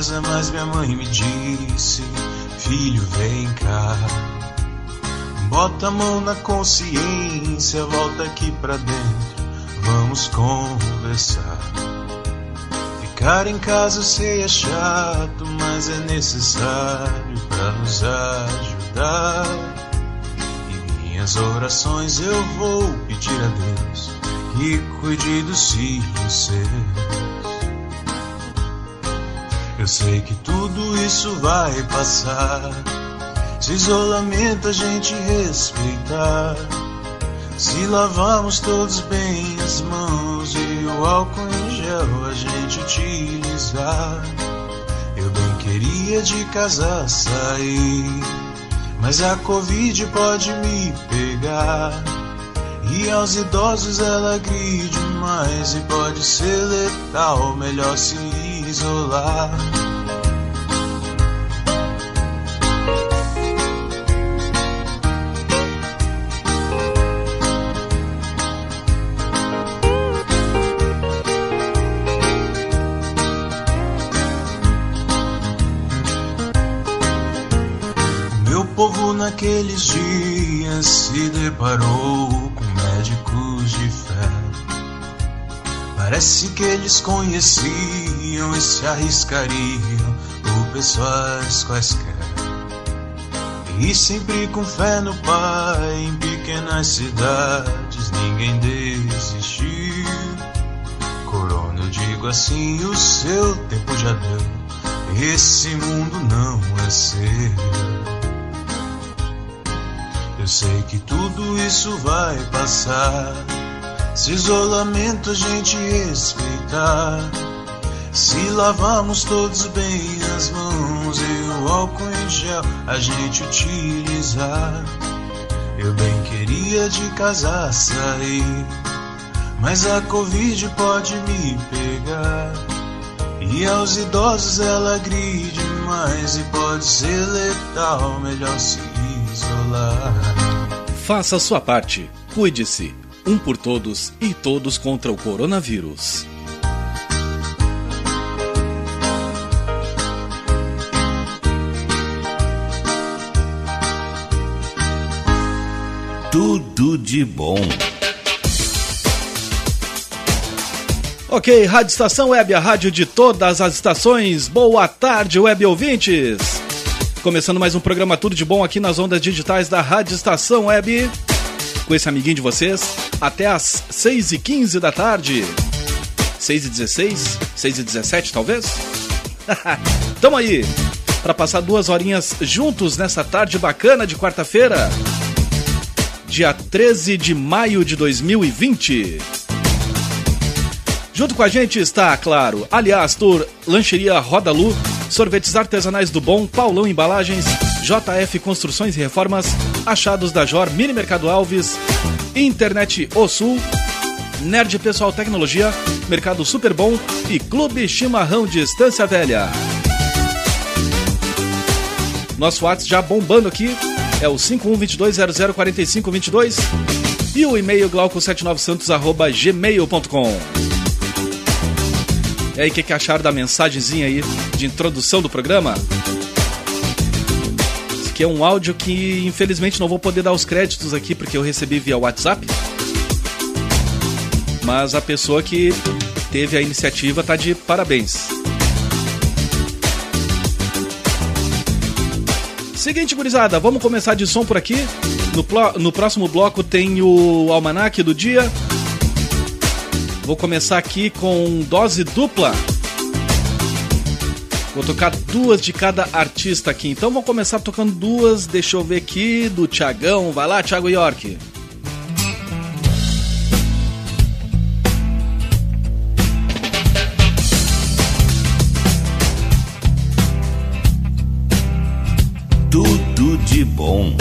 Casa, mas minha mãe me disse: Filho, vem cá. Bota a mão na consciência, volta aqui pra dentro, vamos conversar. Ficar em casa sei é chato, mas é necessário para nos ajudar. E minhas orações eu vou pedir a Deus que cuide dos filhos seus. Eu sei que tudo isso vai passar. Se isolamento a gente respeitar. Se lavarmos todos bem as mãos e o álcool em gel a gente utilizar. Eu bem queria de casa sair, mas a Covid pode me pegar. E aos idosos ela gride mais e pode ser letal, melhor se isolar. Meu povo naqueles dias se deparou Parece que eles conheciam e se arriscariam por pessoas quaisquer. E sempre com fé no Pai, em pequenas cidades ninguém desistiu. Corona, eu digo assim, o seu tempo já deu. Esse mundo não é seu. Eu sei que tudo isso vai passar. Se isolamento a gente respeitar, se lavamos todos bem as mãos e o álcool em gel a gente utilizar. Eu bem queria de casa sair, mas a Covid pode me pegar. E aos idosos ela gride mais e pode ser letal, melhor se isolar. Faça a sua parte, cuide-se um por todos e todos contra o coronavírus. Tudo de bom. Ok, Rádio Estação Web, a rádio de todas as estações. Boa tarde, web ouvintes. Começando mais um programa Tudo de Bom aqui nas ondas digitais da Rádio Estação Web com esse amiguinho de vocês até às 6h15 da tarde. 6h16? 6h17 talvez? Tamo aí para passar duas horinhas juntos nessa tarde bacana de quarta-feira, dia 13 de maio de 2020. Junto com a gente está, claro, Aliás Tour, Lancheria Roda Lu, Sorvetes Artesanais do Bom, Paulão Embalagens, JF Construções e Reformas, Achados da Jor, Mini Mercado Alves, Internet O Sul, Nerd Pessoal Tecnologia, Mercado Super Bom e Clube Chimarrão de Estância Velha. Nosso WhatsApp já bombando aqui é o 5122004522 e o e-mail glauco79santos@gmail.com. E aí, o que, que acharam da mensagenzinha aí de introdução do programa? Que é um áudio que infelizmente não vou poder dar os créditos aqui porque eu recebi via WhatsApp. Mas a pessoa que teve a iniciativa tá de parabéns. Seguinte, gurizada, vamos começar de som por aqui. No, no próximo bloco tem o almanaque do dia. Vou começar aqui com dose dupla. Vou tocar duas de cada artista aqui. Então vou começar tocando duas, deixa eu ver aqui, do Tiagão. Vai lá, Thiago York. Tudo de bom.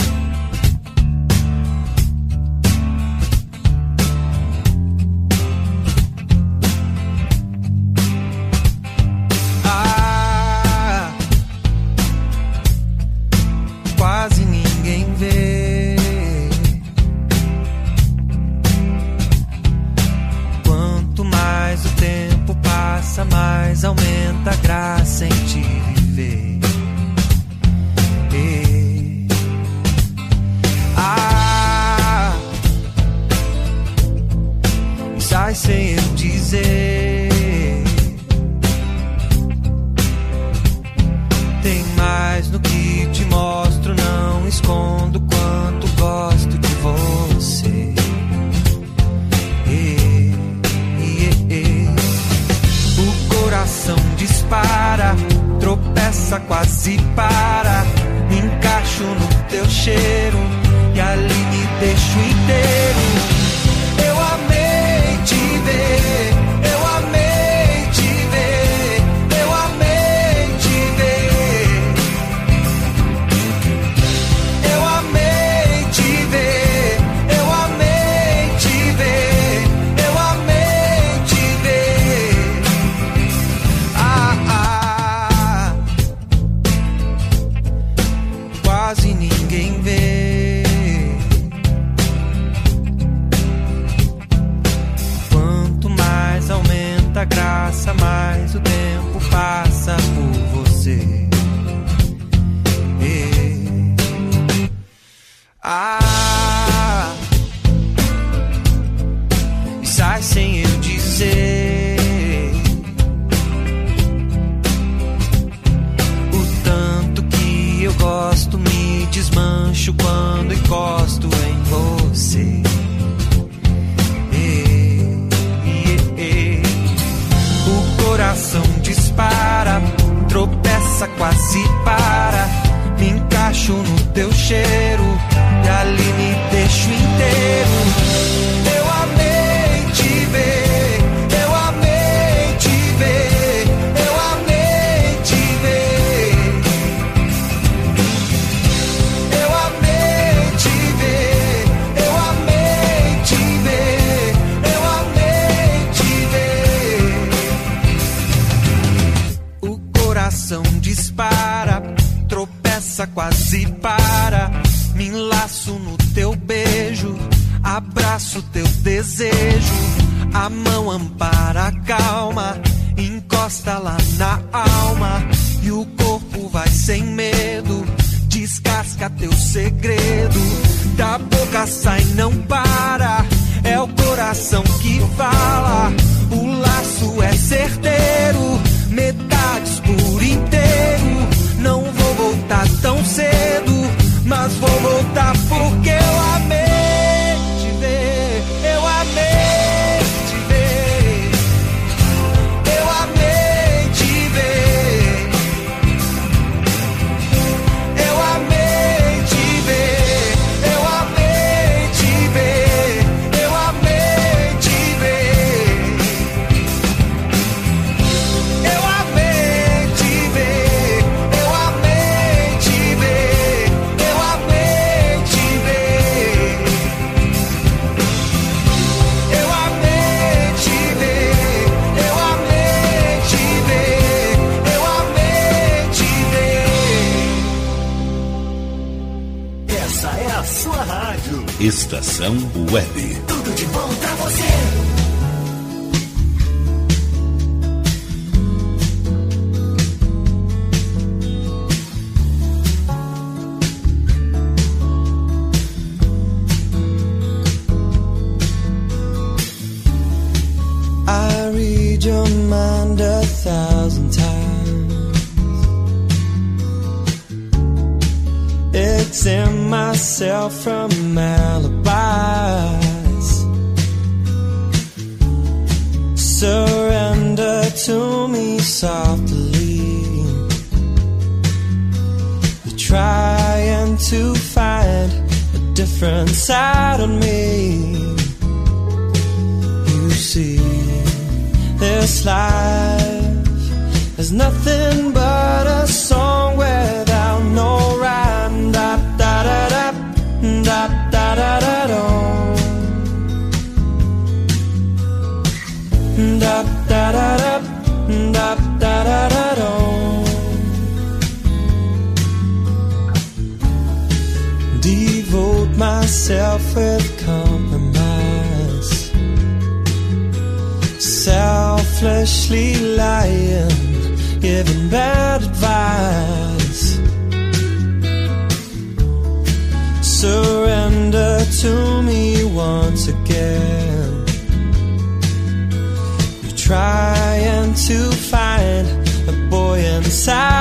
side.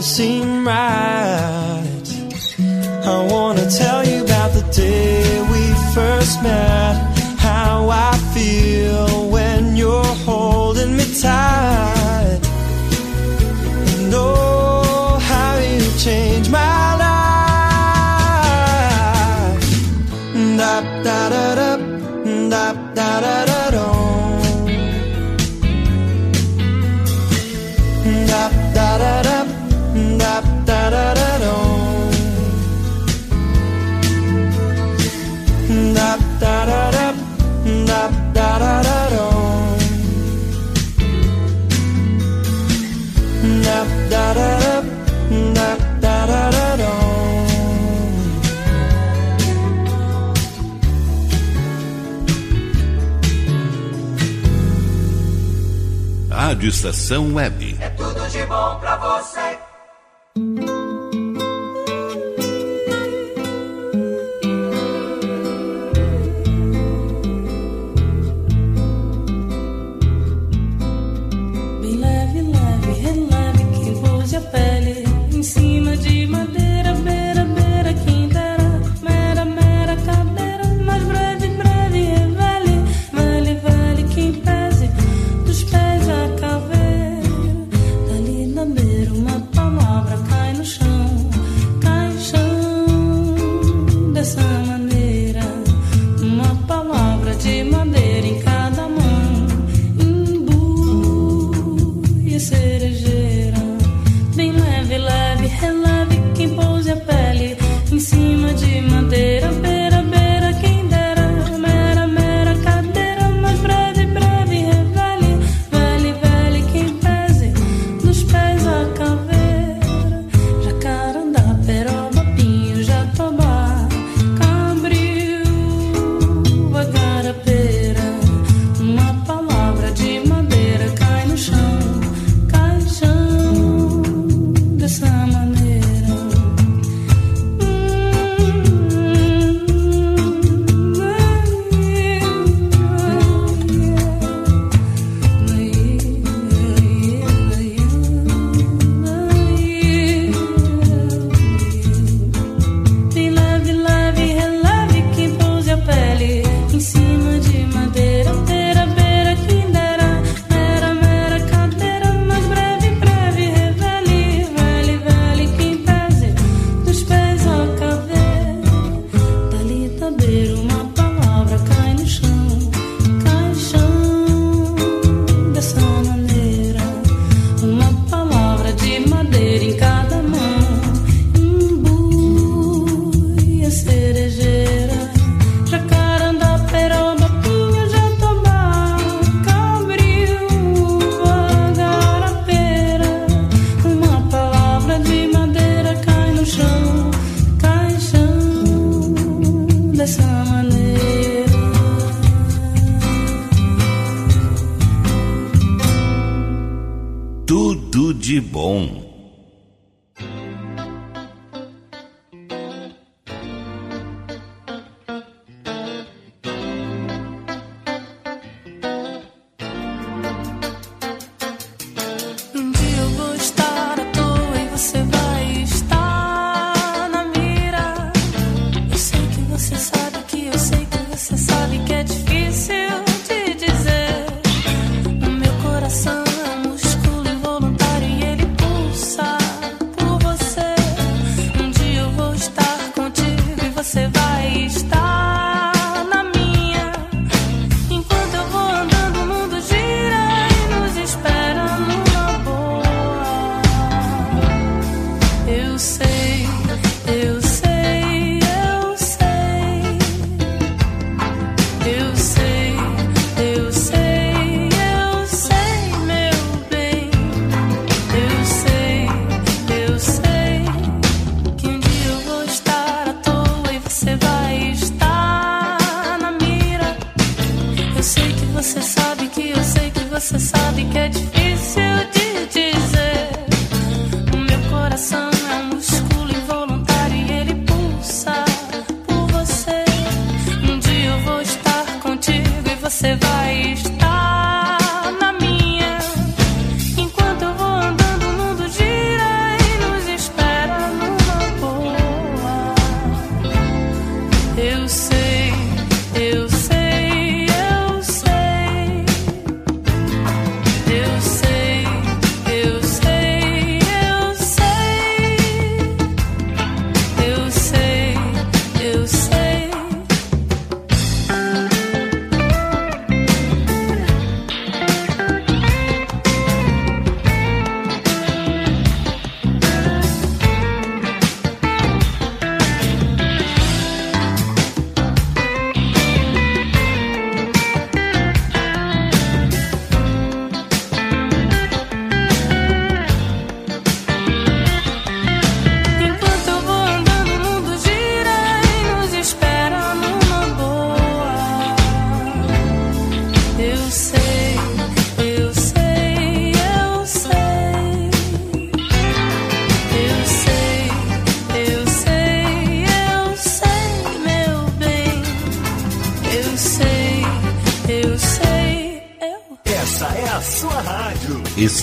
doesn't seem right. I wanna tell you about the day we first met, how I feel when you're holding me tight. Estação Web.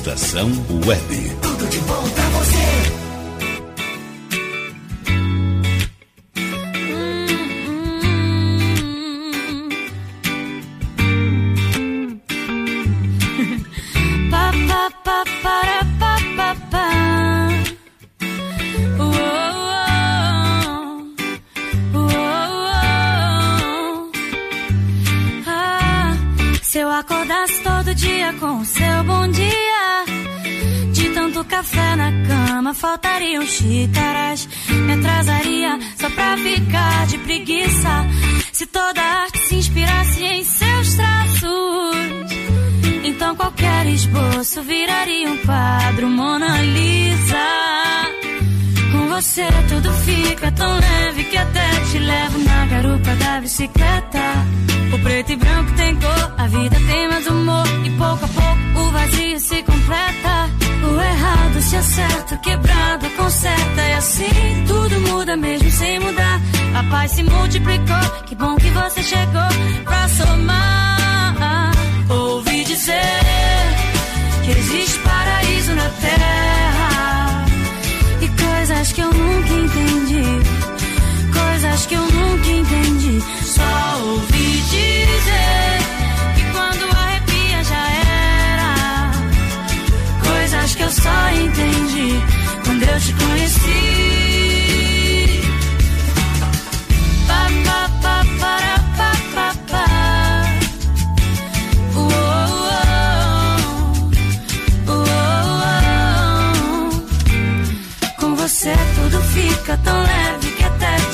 Estação Web. Faltariam xícaras. Me atrasaria só pra ficar de preguiça. Se toda arte se inspirasse em seus traços. Então qualquer esboço viraria um quadro Mona Lisa. Com você tudo fica tão leve que até te levo na garupa da bicicleta. O preto e branco tem cor, a vida tem mais humor. E pouco a pouco o vazio se completa. O errado se acerta, o quebrado conserta. E assim tudo muda mesmo sem mudar. A paz se multiplicou, que bom que você chegou pra somar. Ouvi dizer que existe paraíso na terra e coisas que eu nunca entendi, coisas que eu nunca entendi. Só ouvi dizer que quando arrepia já era, coisas que eu só entendi quando eu te conheci. Pa, pa, pa, para, pa, pa, pa. Com você tudo fica tão leve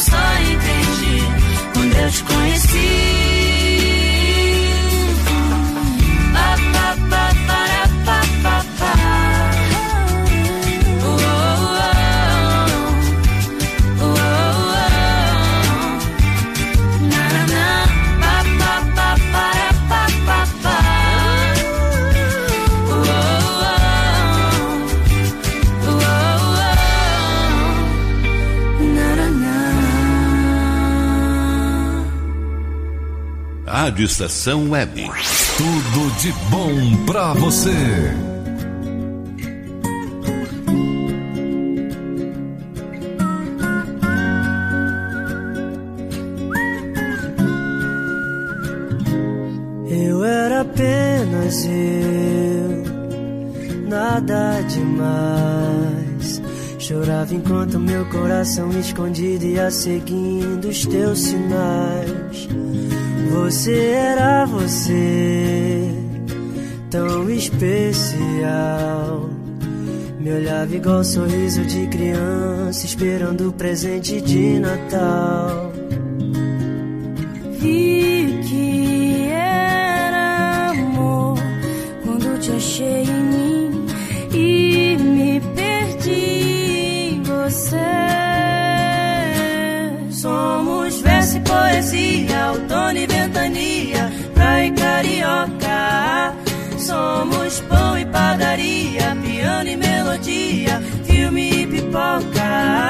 Só entendi quando eu te conheci. Rádio Estação Web. Tudo de bom pra você. Eu era apenas eu, nada demais. Chorava enquanto meu coração escondido ia seguindo os teus sinais. Você era você, tão especial. Me olhava igual sorriso de criança, esperando o presente de Natal. Somos pão e padaria, piano e melodia, filme e pipoca.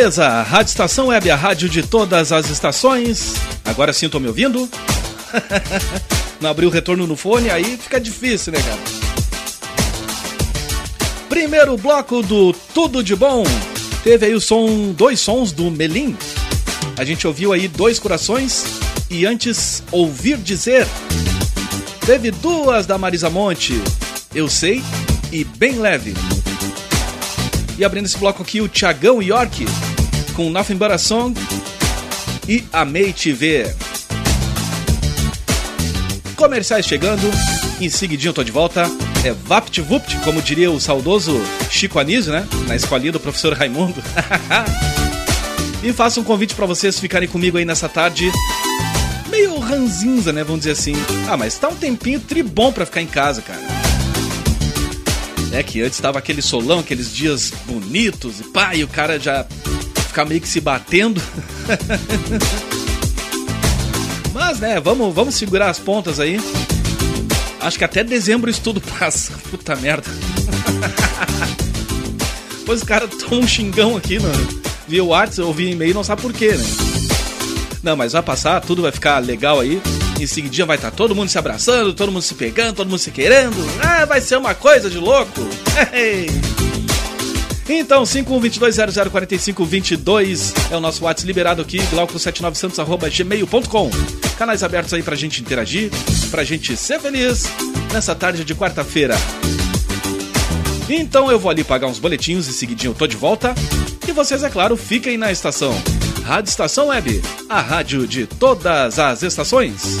Beleza, Rádio Estação Web, a rádio de todas as estações. Agora sim, tô me ouvindo? Não abriu o retorno no fone, aí fica difícil, né, cara? Primeiro bloco do Tudo de Bom. Teve aí o som, dois sons do Melim. A gente ouviu aí Dois Corações e antes Ouvir Dizer. Teve duas da Marisa Monte, Eu Sei e Bem Leve. E abrindo esse bloco aqui, o Tiagão York com Nothing But a Song e Amei Te Ver. Comerciais chegando, em seguidinho eu tô de volta. É Vapt Vupt, como diria o saudoso Chico Anísio, né? Na escolinha do professor Raimundo. e faço um convite para vocês ficarem comigo aí nessa tarde. Meio ranzinza, né? Vamos dizer assim. Ah, mas tá um tempinho tribom pra ficar em casa, cara. É que antes tava aquele solão, aqueles dias bonitos e e o cara já ficar meio que se batendo. Mas, né, vamos, vamos segurar as pontas aí. Acho que até dezembro isso tudo passa. Puta merda. Pois o cara toma um xingão aqui no, via WhatsApp ou via e-mail, não sabe por quê, né? Não, mas vai passar, tudo vai ficar legal aí. Em seguidinha vai estar todo mundo se abraçando, todo mundo se pegando, todo mundo se querendo. Ah, vai ser uma coisa de louco. Então, 5122004522 é o nosso WhatsApp liberado aqui, glauco79santos.gmail.com. Canais abertos aí pra gente interagir, pra gente ser feliz nessa tarde de quarta-feira. Então eu vou ali pagar uns boletinhos e seguidinho eu tô de volta. E vocês, é claro, fiquem na estação. Rádio Estação Web, a rádio de todas as estações.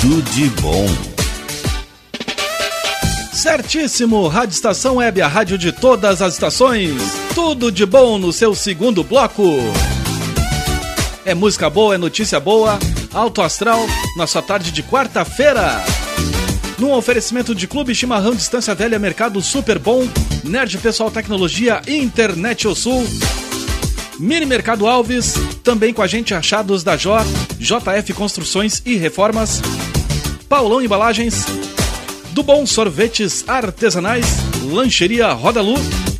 Tudo de bom. Certíssimo, Rádio Estação Web, a rádio de todas as estações. Tudo de bom no seu segundo bloco. É música boa, é notícia boa, alto astral, na sua tarde de quarta-feira. Num oferecimento de Clube Chimarrão Distância Velha Mercado Super Bom, Nerd Pessoal Tecnologia, Internet O Sul, Mini Mercado Alves, também com a gente achados da JOR, JF Construções e Reformas, Paulão Embalagens, do Bom Sorvetes Artesanais, Lancheria Rodalu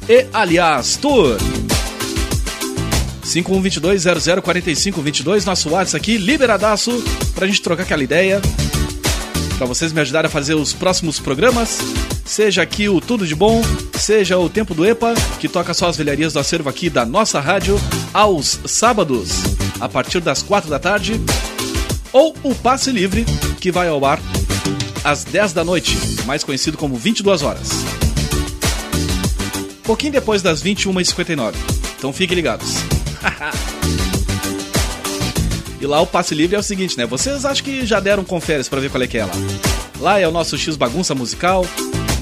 e Aliás Tour. 5122-004522, nosso WhatsApp aqui, liberadaço, pra gente trocar aquela ideia. Pra vocês me ajudarem a fazer os próximos programas. Seja aqui o Tudo de Bom, seja o Tempo do EPA, que toca só as velharias do acervo aqui da nossa rádio, aos sábados, a partir das quatro da tarde. Ou o Passe Livre, que vai ao ar às 10 da noite, mais conhecido como 22 horas. Pouquinho depois das 21h59. Então fiquem ligados. e lá o passe livre é o seguinte, né? Vocês acham que já deram conferes para ver qual é que é lá. Lá é o nosso X bagunça musical,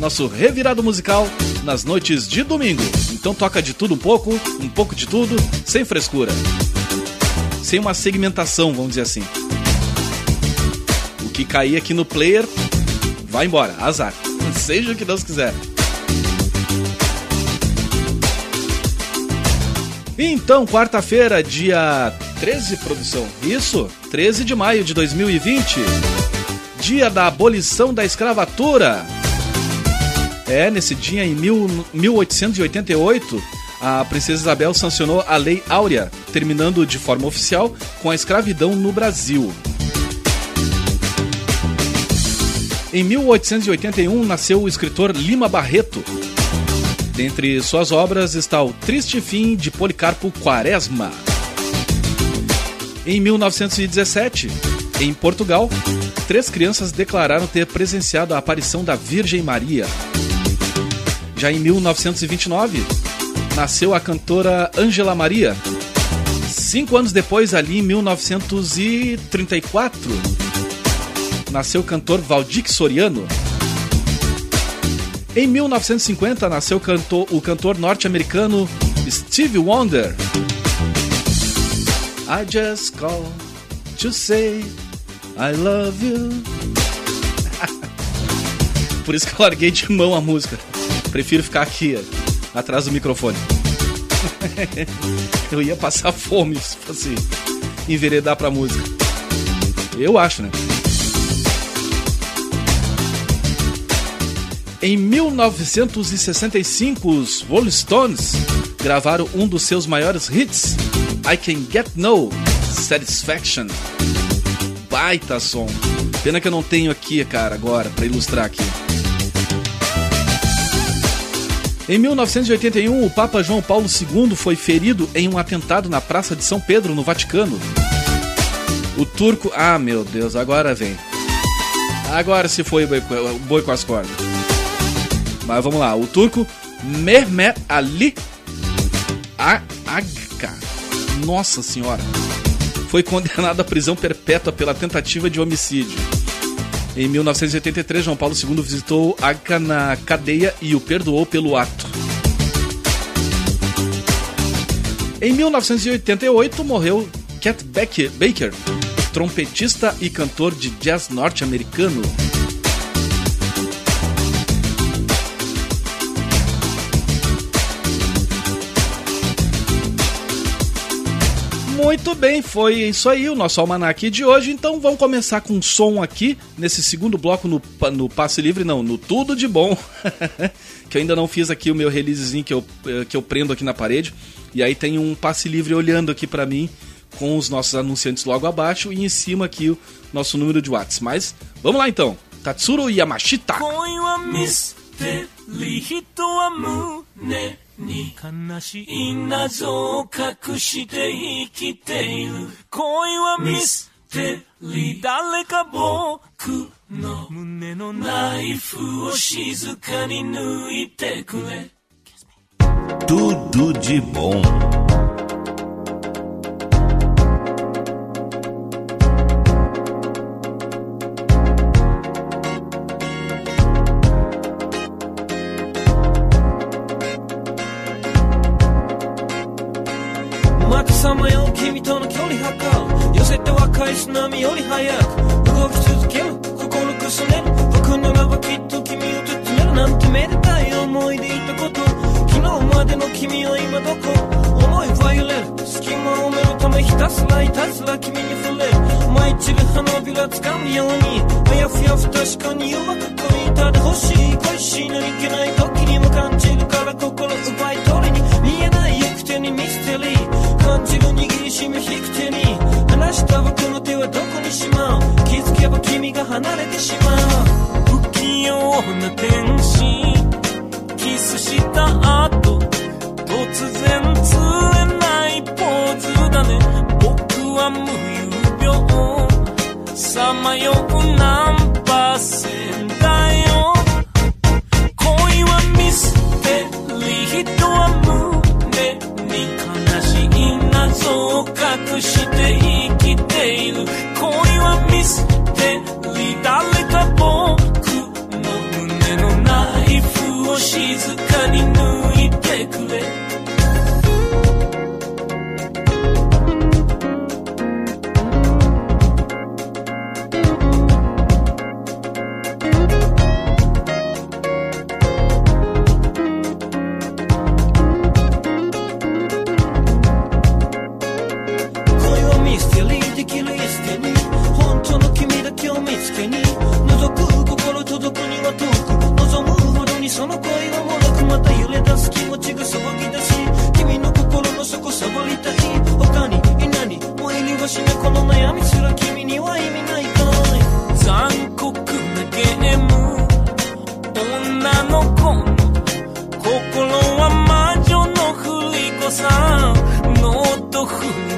nosso revirado musical nas noites de domingo. Então toca de tudo um pouco, um pouco de tudo, sem frescura. Sem uma segmentação, vamos dizer assim. Que cair aqui no player vai embora, azar. Seja o que Deus quiser. Então, quarta-feira, dia 13, produção. Isso, 13 de maio de 2020. Dia da abolição da escravatura. É, nesse dia, em mil, 1888, a princesa Isabel sancionou a Lei Áurea, terminando de forma oficial com a escravidão no Brasil. Em 1881 nasceu o escritor Lima Barreto. Dentre suas obras está O Triste Fim de Policarpo Quaresma. Em 1917, em Portugal, três crianças declararam ter presenciado a aparição da Virgem Maria. Já em 1929, nasceu a cantora Ângela Maria. Cinco anos depois, ali em 1934, nasceu o cantor Valdir Soriano. Em 1950 nasceu cantor, o cantor norte-americano Steve Wonder. I just call to say I love you. Por isso que eu larguei de mão a música. Prefiro ficar aqui, atrás do microfone. eu ia passar fome se fosse enveredar pra música. Eu acho, né? Em 1965, os Rolling Stones gravaram um dos seus maiores hits, I Can Get No Satisfaction. Baita som. Pena que eu não tenho aqui, cara, agora, para ilustrar aqui. Em 1981, o Papa João Paulo II foi ferido em um atentado na Praça de São Pedro, no Vaticano. O turco. Ah, meu Deus, agora vem. Agora se foi o boi com as cordas. Mas vamos lá, o turco Mehmet Ali Agca, nossa senhora, foi condenado à prisão perpétua pela tentativa de homicídio. Em 1983, João Paulo II visitou Agca na cadeia e o perdoou pelo ato. Em 1988, morreu Cat Baker, trompetista e cantor de jazz norte-americano. Muito bem, foi isso aí, o nosso almanac de hoje. Então vamos começar com um som aqui, nesse segundo bloco no, no Passe Livre, não, no Tudo de Bom. que eu ainda não fiz aqui o meu releasezinho que eu, eh, que eu prendo aqui na parede. E aí tem um Passe Livre olhando aqui para mim, com os nossos anunciantes logo abaixo e em cima aqui o nosso número de WhatsApp. Mas vamos lá então, Tatsuro Yamashita. に。悲しい謎を隠して生きている。恋はミステリー。誰か僕の胸のナイフを静かに抜いてくれ。Tudo de bom. 津波より早く動き続ける心くすねる僕ならばきっと君を包めるなんてめでたい。思いでい。たこと昨日までの君は今どこ思いは揺れる隙間を埋めるためひたすらい。たずら君に触れる舞い。散る花びら掴むようにあやふや不確かにうまく取りたでほしい恋しいのにいけない時にも感じるから心奪い取りに見えない行く手にミステリー感じる握りしめ引く手に離した僕の手はどこにしまう。気づけば君が離れてしまう。不器用な天使。キスした後突然釣れないポーズだね。僕は無有病。さまようナンパ線だよ。恋はミステリー。人は胸に悲しい謎を隠して生き she's a tudo.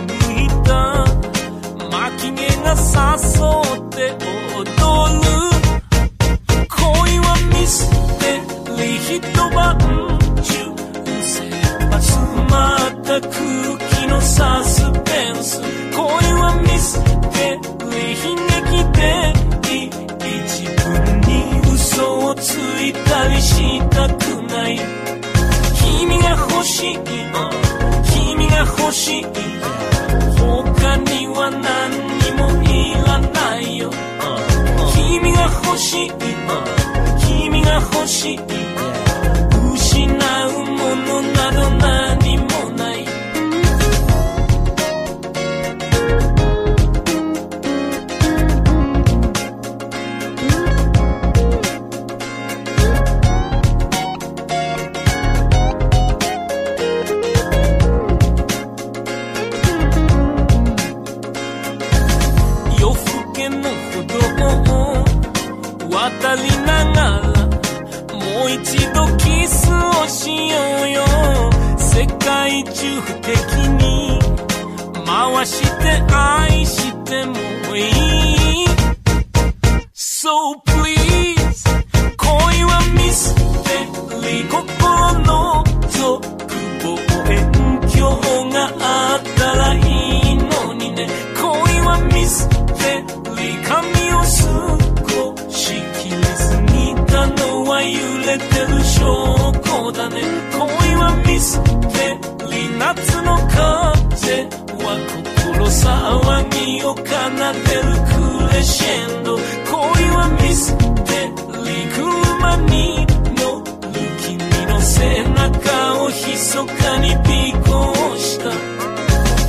密かに尾行した。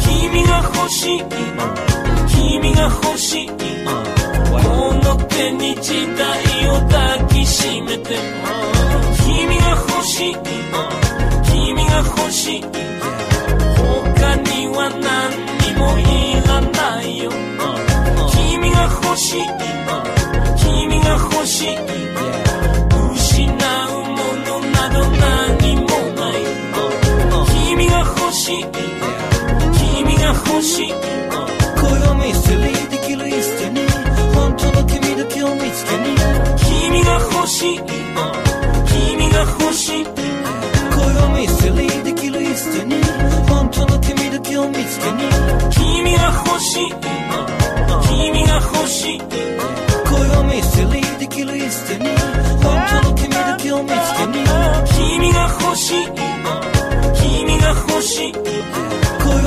君が欲しい君が欲しいこの手に時代を抱きしめて。君が欲しい君が欲しい他には何にもいらないよ。君が欲しい君が欲しいしい。恋はミスリーできるイステに本当の君だけを見つけに君が欲しい。君が欲しい。恋はミスリーできるイステに本当の君だけを見つけに君が欲しい。君が欲しい。恋はミスリーできるイステに本当の君だけを見つけに君が欲しい。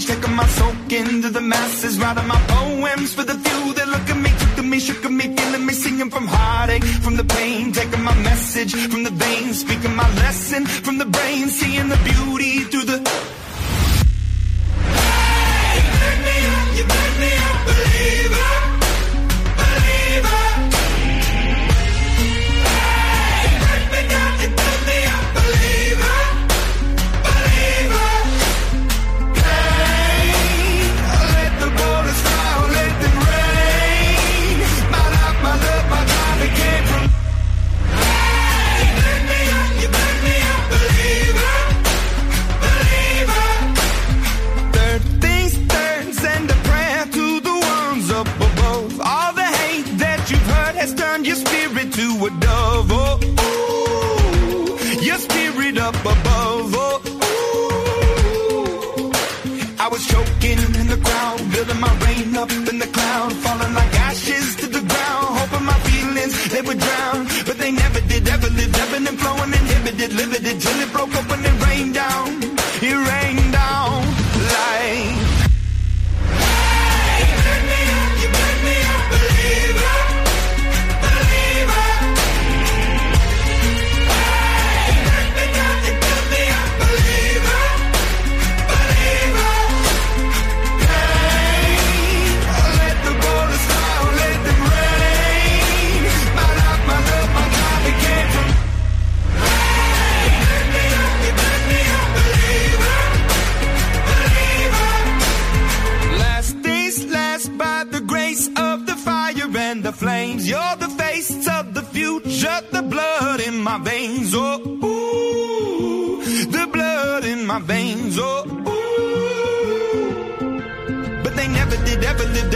taking my soak into the masses, writing my poems for the few that look at me, took to me, shook at me, feeling me, singing from heartache, from the pain, taking my message from the veins, speaking my lesson from the brain, seeing the beauty through the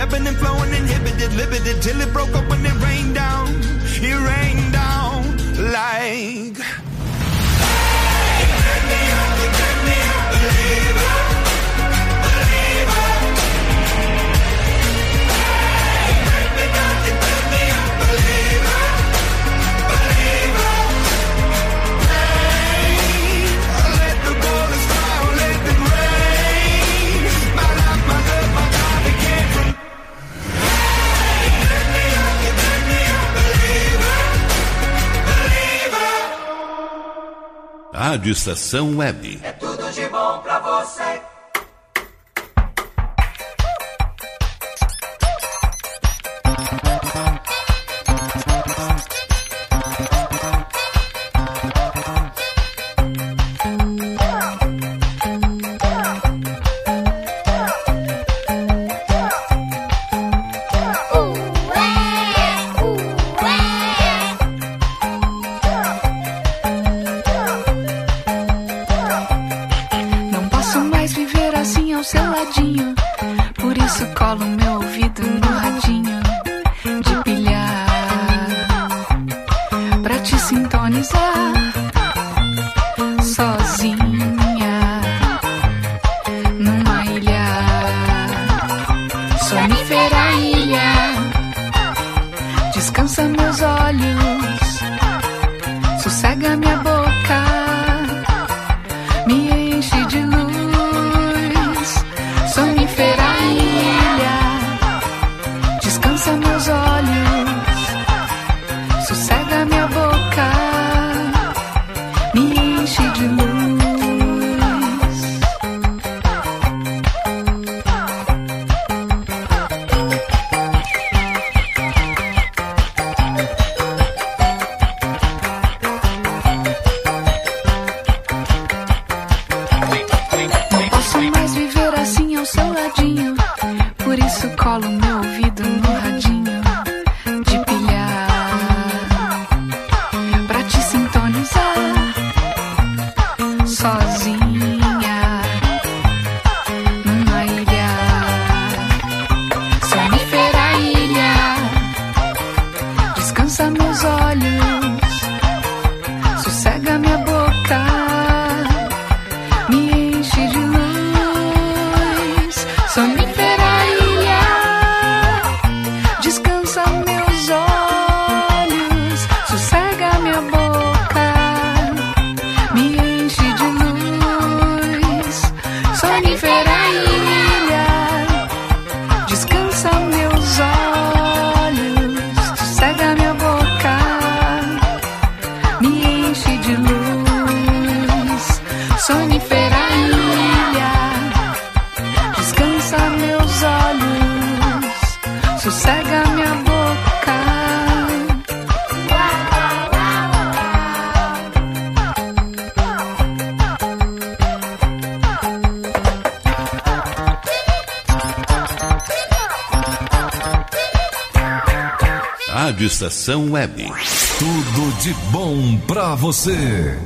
ebbing and flowing, inhibited, limited till it broke apart. Rádio Estação Web. É tudo de bom pra você. Estação Web. Tudo de bom pra você.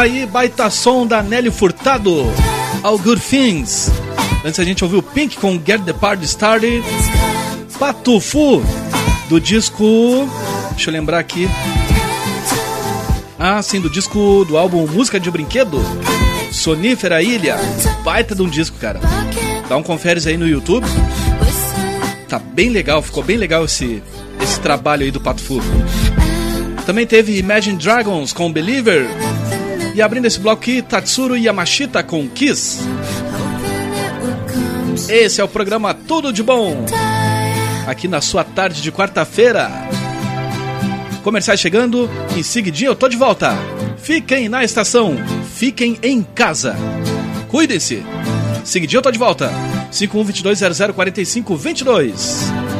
Tá aí, baita som da Nelly Furtado, All Good Things. Antes a gente ouviu Pink com Get the Party Started. Patufu, do disco. Deixa eu lembrar aqui. Ah, sim, do disco do álbum Música de Brinquedo. Sonífera Ilha. Baita de um disco, cara. Dá um conferes aí no YouTube. Tá bem legal, ficou bem legal esse, esse trabalho aí do Pato Fu. Também teve Imagine Dragons com Believer. E abrindo esse bloco aqui, Tatsuro Yamashita com Kiss. Esse é o programa Tudo de Bom. Aqui na sua tarde de quarta-feira. Comerciais chegando, em seguidinho eu tô de volta. Fiquem na estação, fiquem em casa. Cuidem-se. Seguidinho eu tô de volta. 5122004522.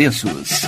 preços.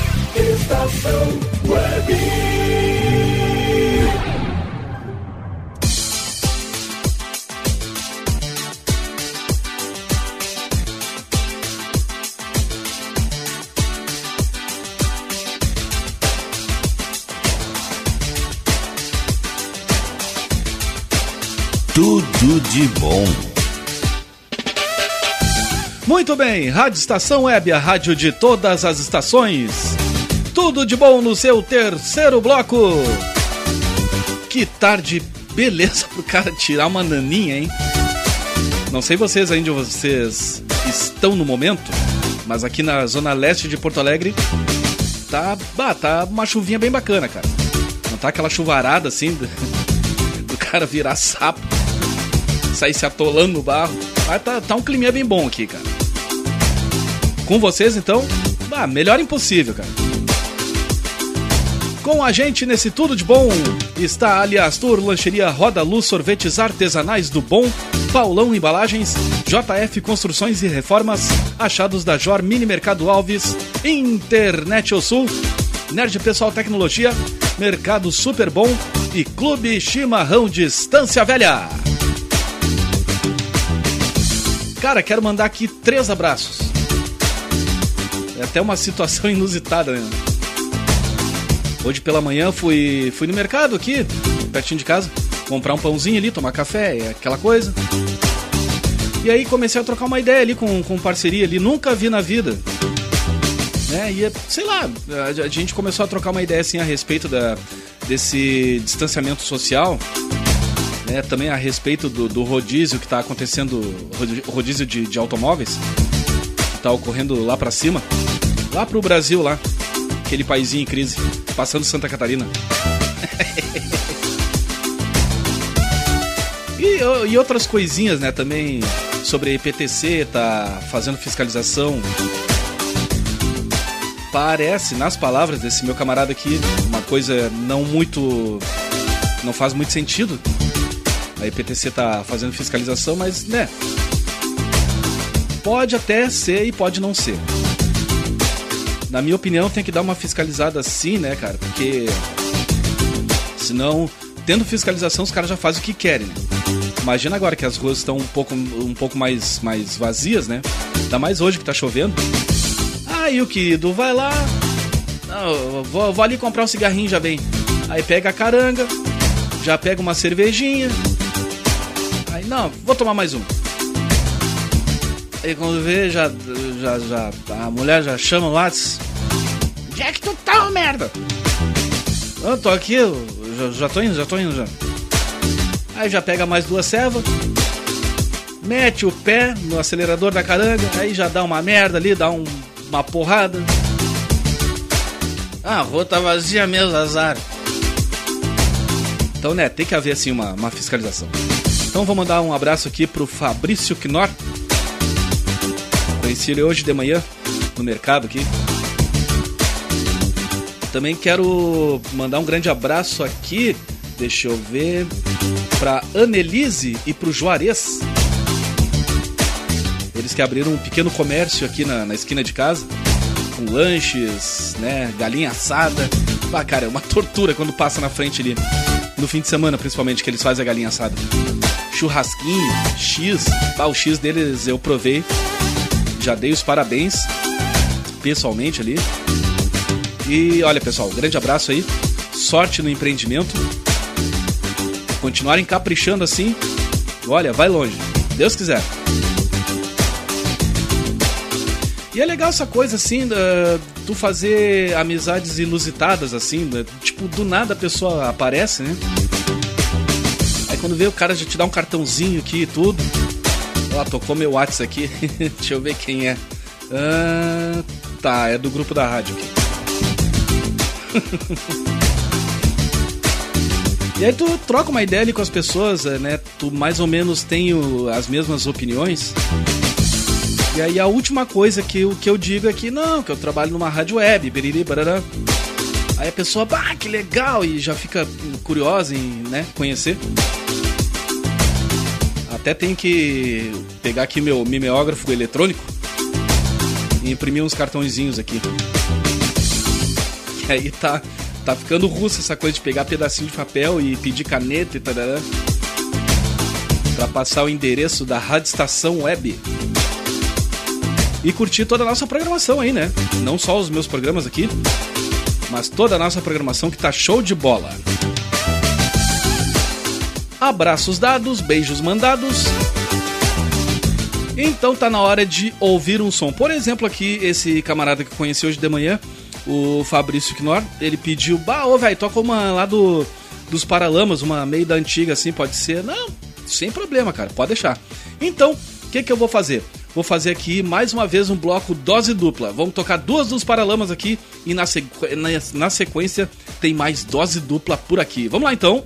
Estação Web. Tudo de bom. Muito bem, Rádio Estação Web, a rádio de todas as estações. Tudo de bom no seu terceiro bloco. Que tarde, beleza pro cara tirar uma naninha, hein? Não sei vocês ainda vocês estão no momento, mas aqui na zona leste de Porto Alegre tá, bah, tá uma chuvinha bem bacana, cara. Não tá aquela chuvarada assim do, do cara virar sapo, sair se atolando no barro. Mas tá, tá um clima bem bom aqui, cara. Com vocês, então, bah, melhor impossível, cara. Com a gente nesse tudo de bom está Aliás Tour, Lancheria Roda Luz, Sorvetes Artesanais do Bom, Paulão Embalagens, JF Construções e Reformas, Achados da Jor, Mini Mercado Alves, Internet ao Sul, Nerd Pessoal Tecnologia, Mercado Super Bom e Clube Chimarrão Distância Velha. Cara, quero mandar aqui três abraços. É até uma situação inusitada, né? Hoje pela manhã fui, fui no mercado aqui, pertinho de casa, comprar um pãozinho ali, tomar café, é aquela coisa. E aí comecei a trocar uma ideia ali com, com parceria ali, nunca vi na vida. Né? E, sei lá, a, a gente começou a trocar uma ideia assim a respeito da, desse distanciamento social. Né? Também a respeito do, do rodízio que está acontecendo, rodízio de, de automóveis, que está ocorrendo lá para cima, lá pro Brasil lá, aquele paizinho em crise, passando Santa Catarina. E, e outras coisinhas, né, também sobre a IPTC, tá fazendo fiscalização. Parece, nas palavras desse meu camarada aqui, uma coisa não muito. não faz muito sentido. A IPTC tá fazendo fiscalização, mas, né. Pode até ser e pode não ser. Na minha opinião, tem que dar uma fiscalizada sim, né, cara? Porque. Senão, tendo fiscalização, os caras já fazem o que querem. né? Imagina agora que as ruas estão um pouco, um pouco mais, mais vazias, né? Ainda mais hoje que tá chovendo. Aí o querido vai lá. Não, vou, vou ali comprar um cigarrinho já bem. Aí pega a caranga, já pega uma cervejinha. Aí, não, vou tomar mais um. Aí quando vê, já, já, já, a mulher já chama lá, diz, onde é que tu tá, merda? Eu tô aqui, eu já, já tô indo, já tô indo já. Aí já pega mais duas cevas, mete o pé no acelerador da caranga, aí já dá uma merda ali, dá um- uma porrada. Ah, a rua tá vazia mesmo, azar. Então, né, tem que haver assim uma, uma fiscalização. Então vou mandar um abraço aqui pro Fabrício Knorr. Conheci ele hoje de manhã no mercado aqui. Também quero mandar um grande abraço aqui, deixa eu ver, pra Annelise e pro Juarez. Eles que abriram um pequeno comércio aqui na, na esquina de casa, com lanches, né, galinha assada. Ah, cara, é uma tortura quando passa na frente ali. No fim de semana, principalmente, que eles fazem a galinha assada. Churrasquinho, X. Ah, o X deles eu provei. Já dei os parabéns pessoalmente ali. E olha, pessoal, um grande abraço aí. Sorte no empreendimento. Continuarem caprichando assim. Olha, vai longe. Deus quiser. E é legal essa coisa assim, tu fazer amizades inusitadas assim, tipo, do nada a pessoa aparece, né? Aí quando vê o cara já te dá um cartãozinho aqui e tudo. Ó, tocou meu WhatsApp aqui. Deixa eu ver quem é. Ah, tá, é do grupo da rádio. E aí tu troca uma ideia ali com as pessoas, é, né? Tu mais ou menos tem o- as mesmas opiniões. E aí a última coisa que, que eu digo é que não, que eu trabalho numa rádio web, biriri, barará. Aí a pessoa, bah, que legal, e já fica curiosa em né, conhecer. Até tenho que pegar aqui meu mimeógrafo eletrônico e imprimir uns cartõezinhos aqui. aí tá, tá ficando russo essa coisa de pegar pedacinho de papel e pedir caneta e tal. Pra passar o endereço da Rádio Estação Web. E curtir toda a nossa programação aí, né? Não só os meus programas aqui, mas toda a nossa programação que tá show de bola. Abraços dados, beijos mandados. Então tá na hora de ouvir um som. Por exemplo, aqui, esse camarada que eu conheci hoje de manhã, o Fabrício Knorr, ele pediu, bah, ô velho, toca uma lá do, dos Paralamas, uma meio da antiga assim, pode ser? Não, sem problema, cara, pode deixar. Então, o que que eu vou fazer? Vou fazer aqui mais uma vez um bloco dose dupla. Vamos tocar duas dos Paralamas aqui e na, sequ... na, na sequência tem mais dose dupla por aqui. Vamos lá então.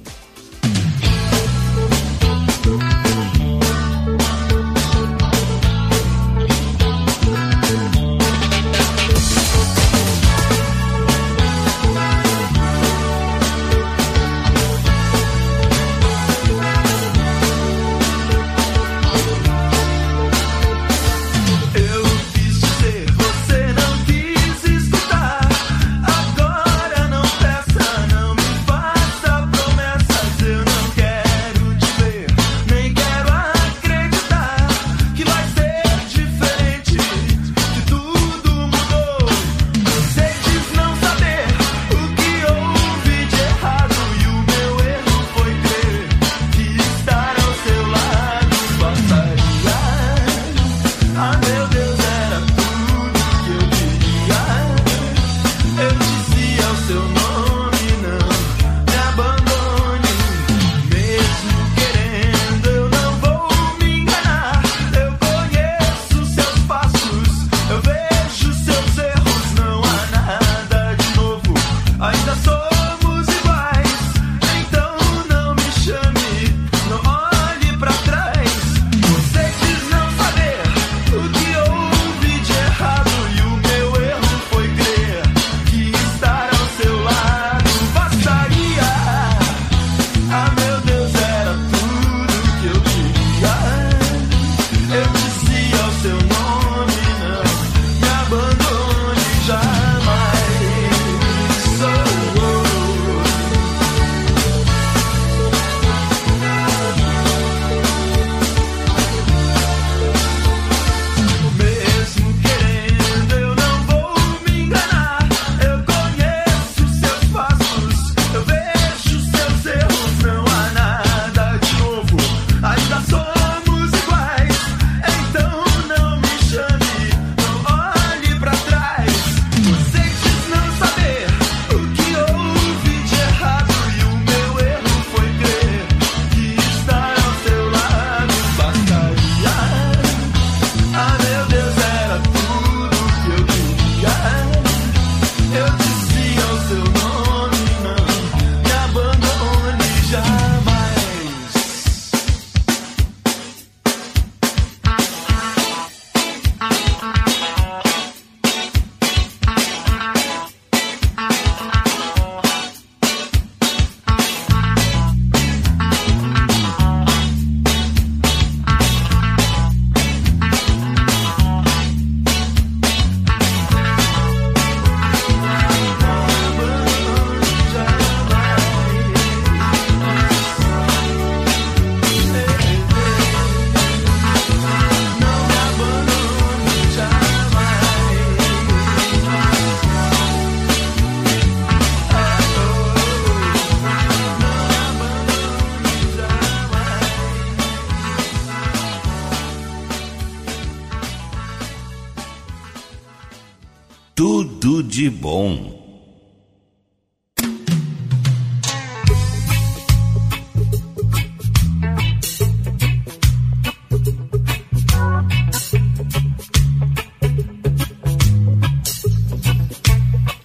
Bom.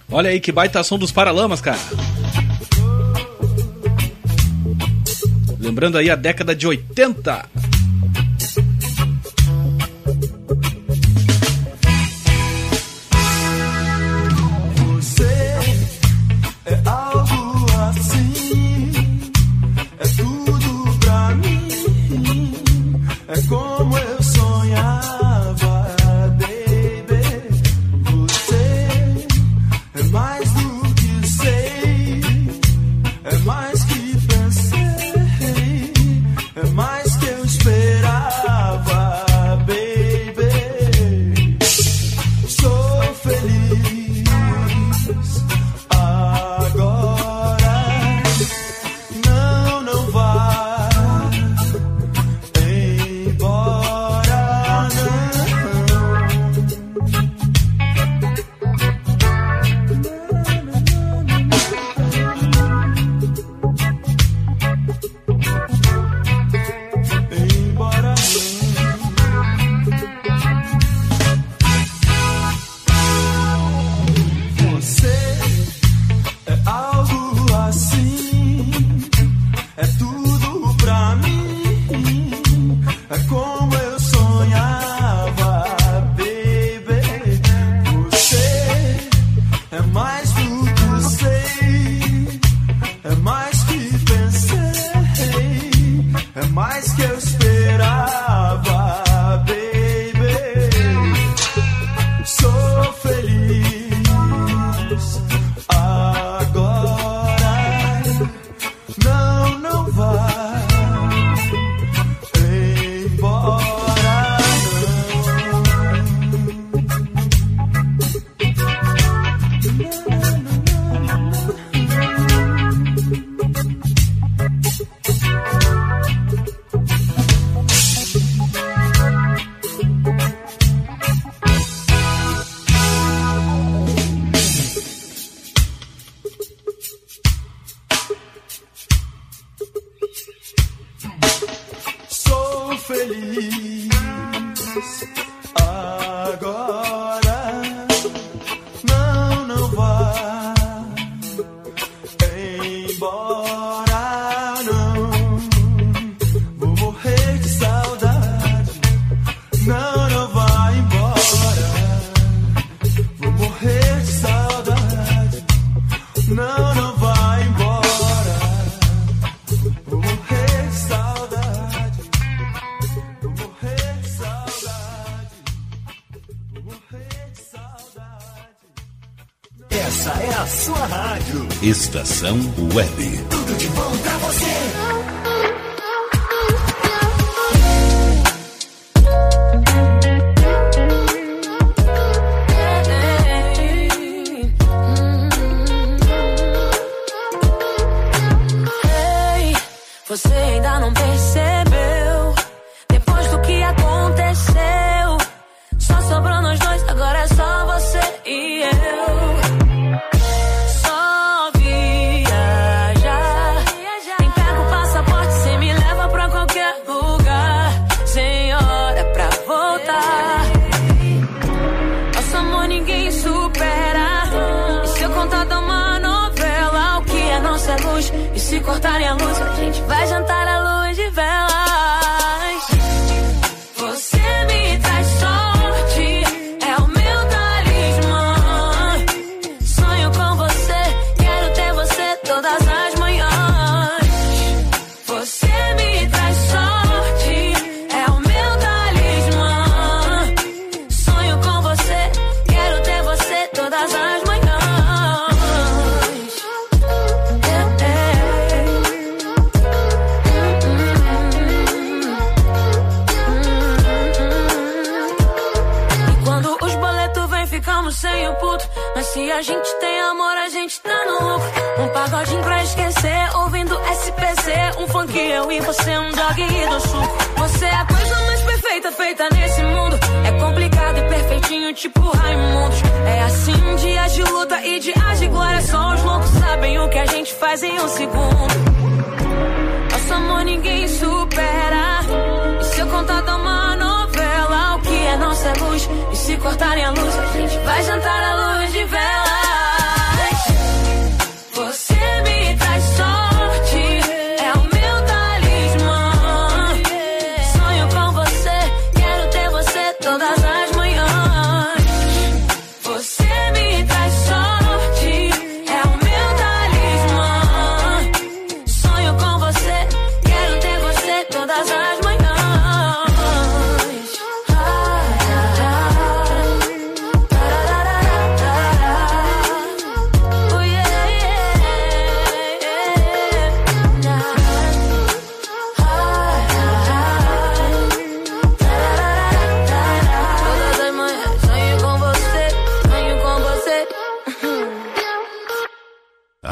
Olha aí que baita som dos Paralamas, cara. Lembrando aí a década de 80. Estação se cortarem a luz, eu e você, um dog do suco. Você é a coisa mais perfeita feita nesse mundo. É complicado e perfeitinho, tipo Raimundos. É assim, dias de luta e dias de glória. Só os loucos sabem o que a gente faz em um segundo. Nosso amor ninguém supera. E se eu contar uma novela, o que é nossa luz? E se cortarem a luz, a gente vai jantar à luz de velas.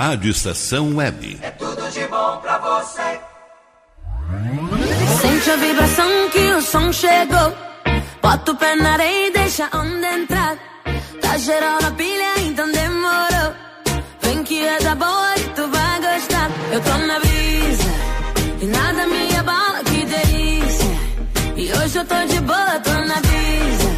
Rádio Estação Web. Tudo de bom pra você. Sente a vibração que o som chegou. Bota o pé na areia e deixa a onda entrar. Tá geral na pilha, então demorou. Vem que é da boa e tu vai gostar. Eu tô na brisa e nada me abala, que delícia. E hoje eu tô de boa, tô na brisa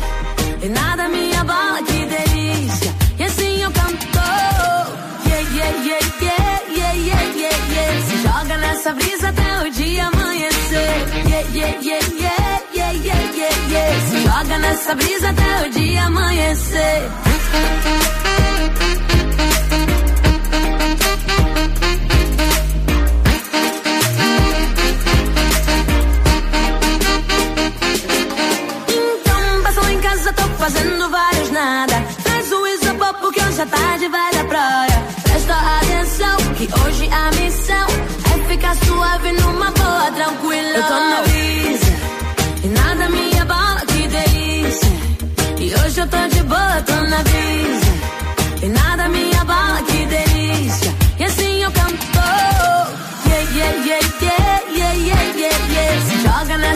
Se joga nessa brisa até o dia amanhecer. Então passa lá em casa, tô fazendo vários nada. Traz o isopor porque hoje a tarde vai da praia. Presta atenção que hoje a missão é dispara,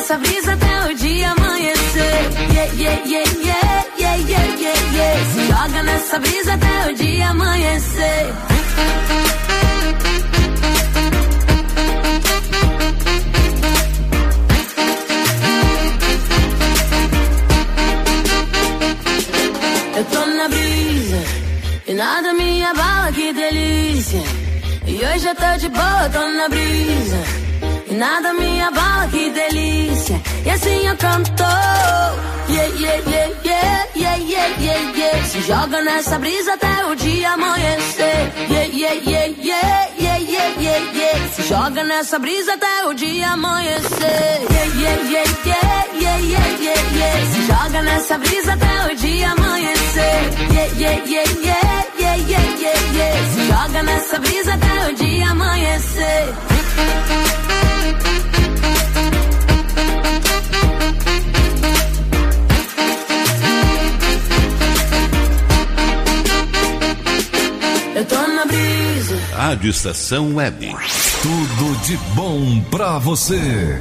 nessa brisa até o dia amanhecer. Yeah, yeah, yeah, yeah, yeah, yeah, yeah, yeah. Se joga nessa brisa até o dia amanhecer. Eu tô na brisa e nada me abala, que delícia. E hoje eu tô de boa, tô na brisa. Nada me abala, que delícia. E assim eu canto. Yeah, yeah, yeah, yeah, yeah, yeah, yeah, yeah. Se joga nessa brisa até o dia amanhecer. Yeah, yeah, yeah, yeah, yeah, yeah, yeah, yeah. Se joga nessa brisa até o dia amanhecer. Yeah, yeah, yeah, yeah, yeah, yeah, yeah, yeah. Se joga nessa brisa até o dia amanhecer. Yeah, yeah, yeah, yeah, yeah, yeah, yeah, yeah. Se joga nessa brisa até o dia amanhecer. Rádio Estação Web. Tudo de bom pra você.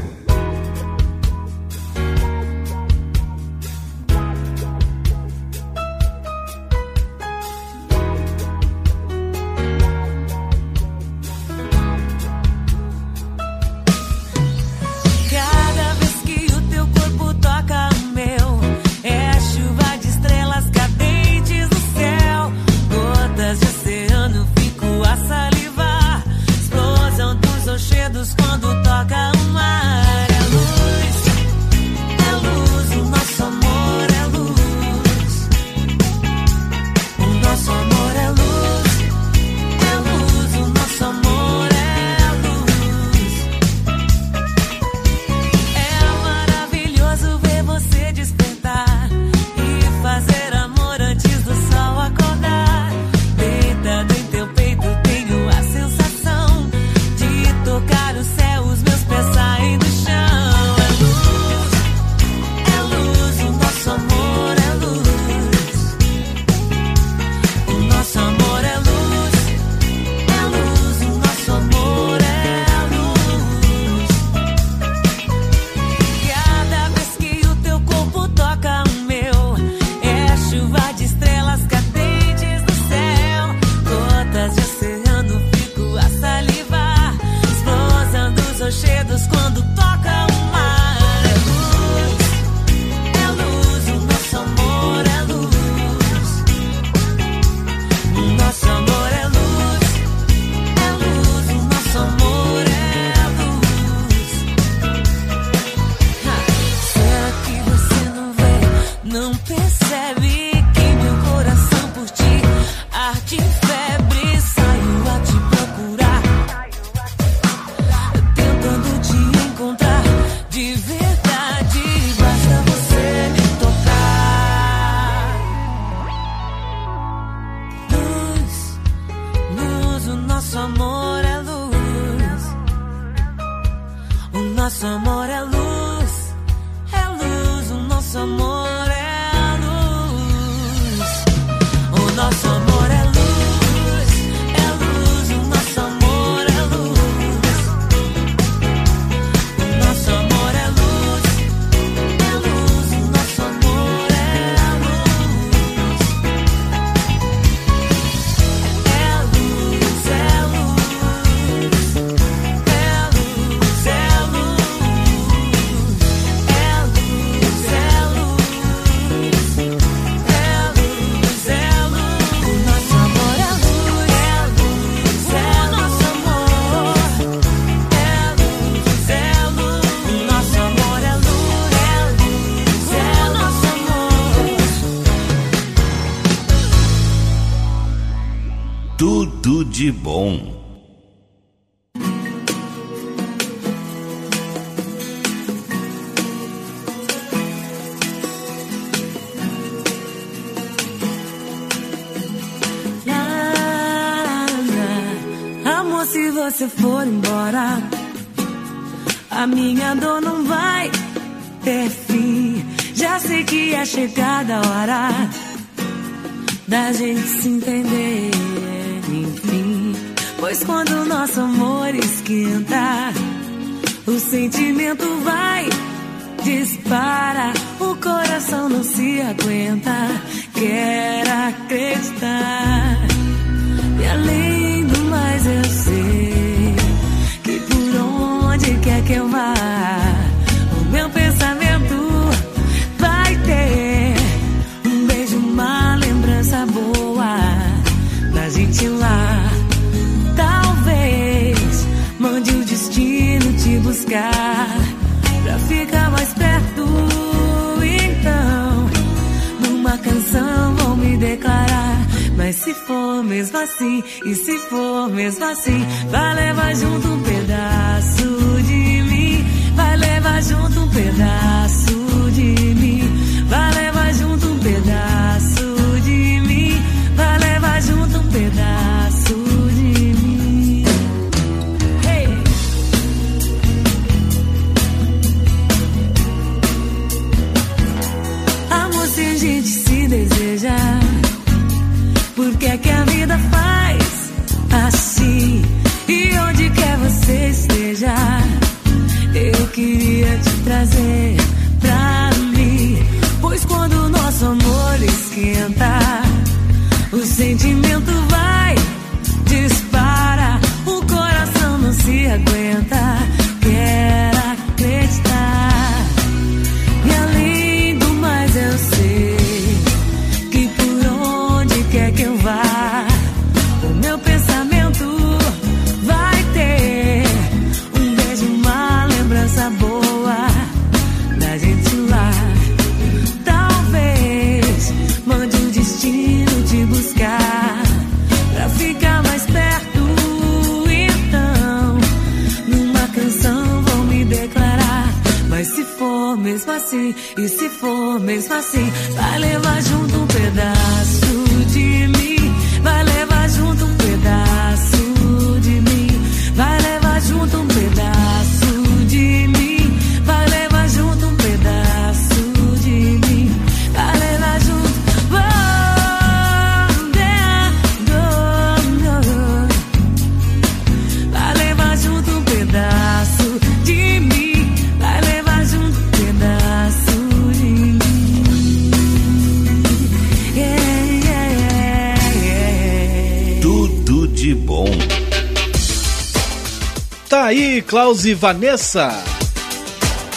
Klaus e Vanessa.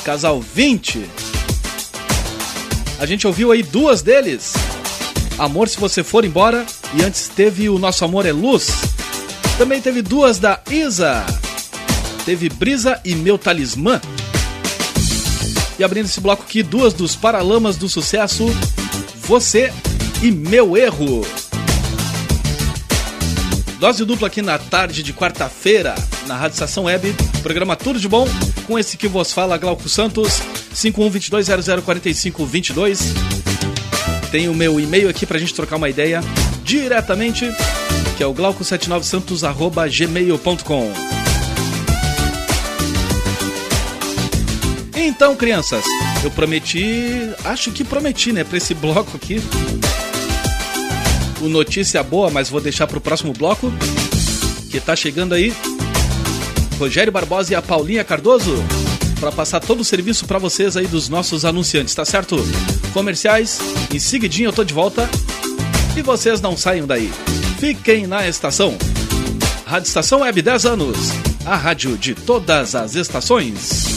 Casal 20. A gente ouviu aí duas deles. Amor se você for embora. E antes teve o Nosso Amor é Luz. Também teve duas da Isa. Teve Brisa e Meu Talismã. E abrindo esse bloco aqui, duas dos Paralamas do Sucesso. Você e Meu Erro. Dose dupla aqui na tarde de quarta-feira, na Rádio Estação Web. Programa Tudo de Bom, com esse que vos fala, Glauco Santos, 5122004522. Tem o meu e-mail aqui pra gente trocar uma ideia diretamente, que é o glauco79santos.gmail.com. Então, crianças, eu prometi, acho que prometi, né, pra esse bloco aqui. O notícia boa, mas vou deixar pro próximo bloco, que tá chegando aí. Rogério Barbosa e a Paulinha Cardoso para passar todo o serviço para vocês aí dos nossos anunciantes, tá certo? Comerciais, em seguidinho eu tô de volta e vocês não saiam daí. Fiquem na estação. Rádio Estação Web 10 anos. A rádio de todas as estações.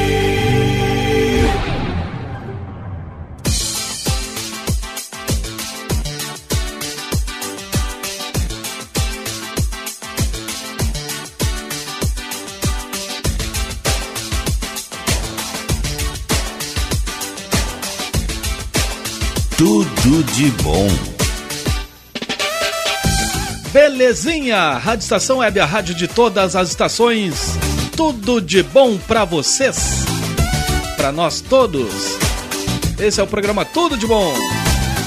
Tudo de bom. Belezinha! Rádio Estação Web, a rádio de todas as estações. Tudo de bom pra vocês. Pra nós todos. Esse é o programa Tudo de Bom.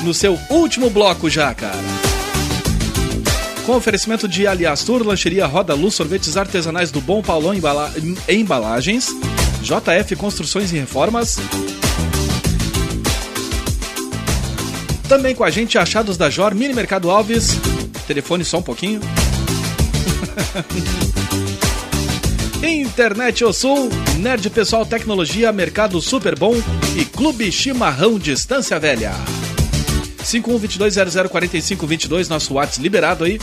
No seu último bloco já, cara. Com oferecimento de Aliás Tour, Lancheria Roda Luz, sorvetes artesanais do Bom Paulão Embala- Embalagens, JF Construções e Reformas. Também com a gente, Achados da Jor, Mini Mercado Alves. Telefone só um pouquinho. Internet O Sul, Nerd Pessoal Tecnologia, Mercado Super Bom e Clube Chimarrão Distância Velha. 5122004522, nosso WhatsApp liberado aí.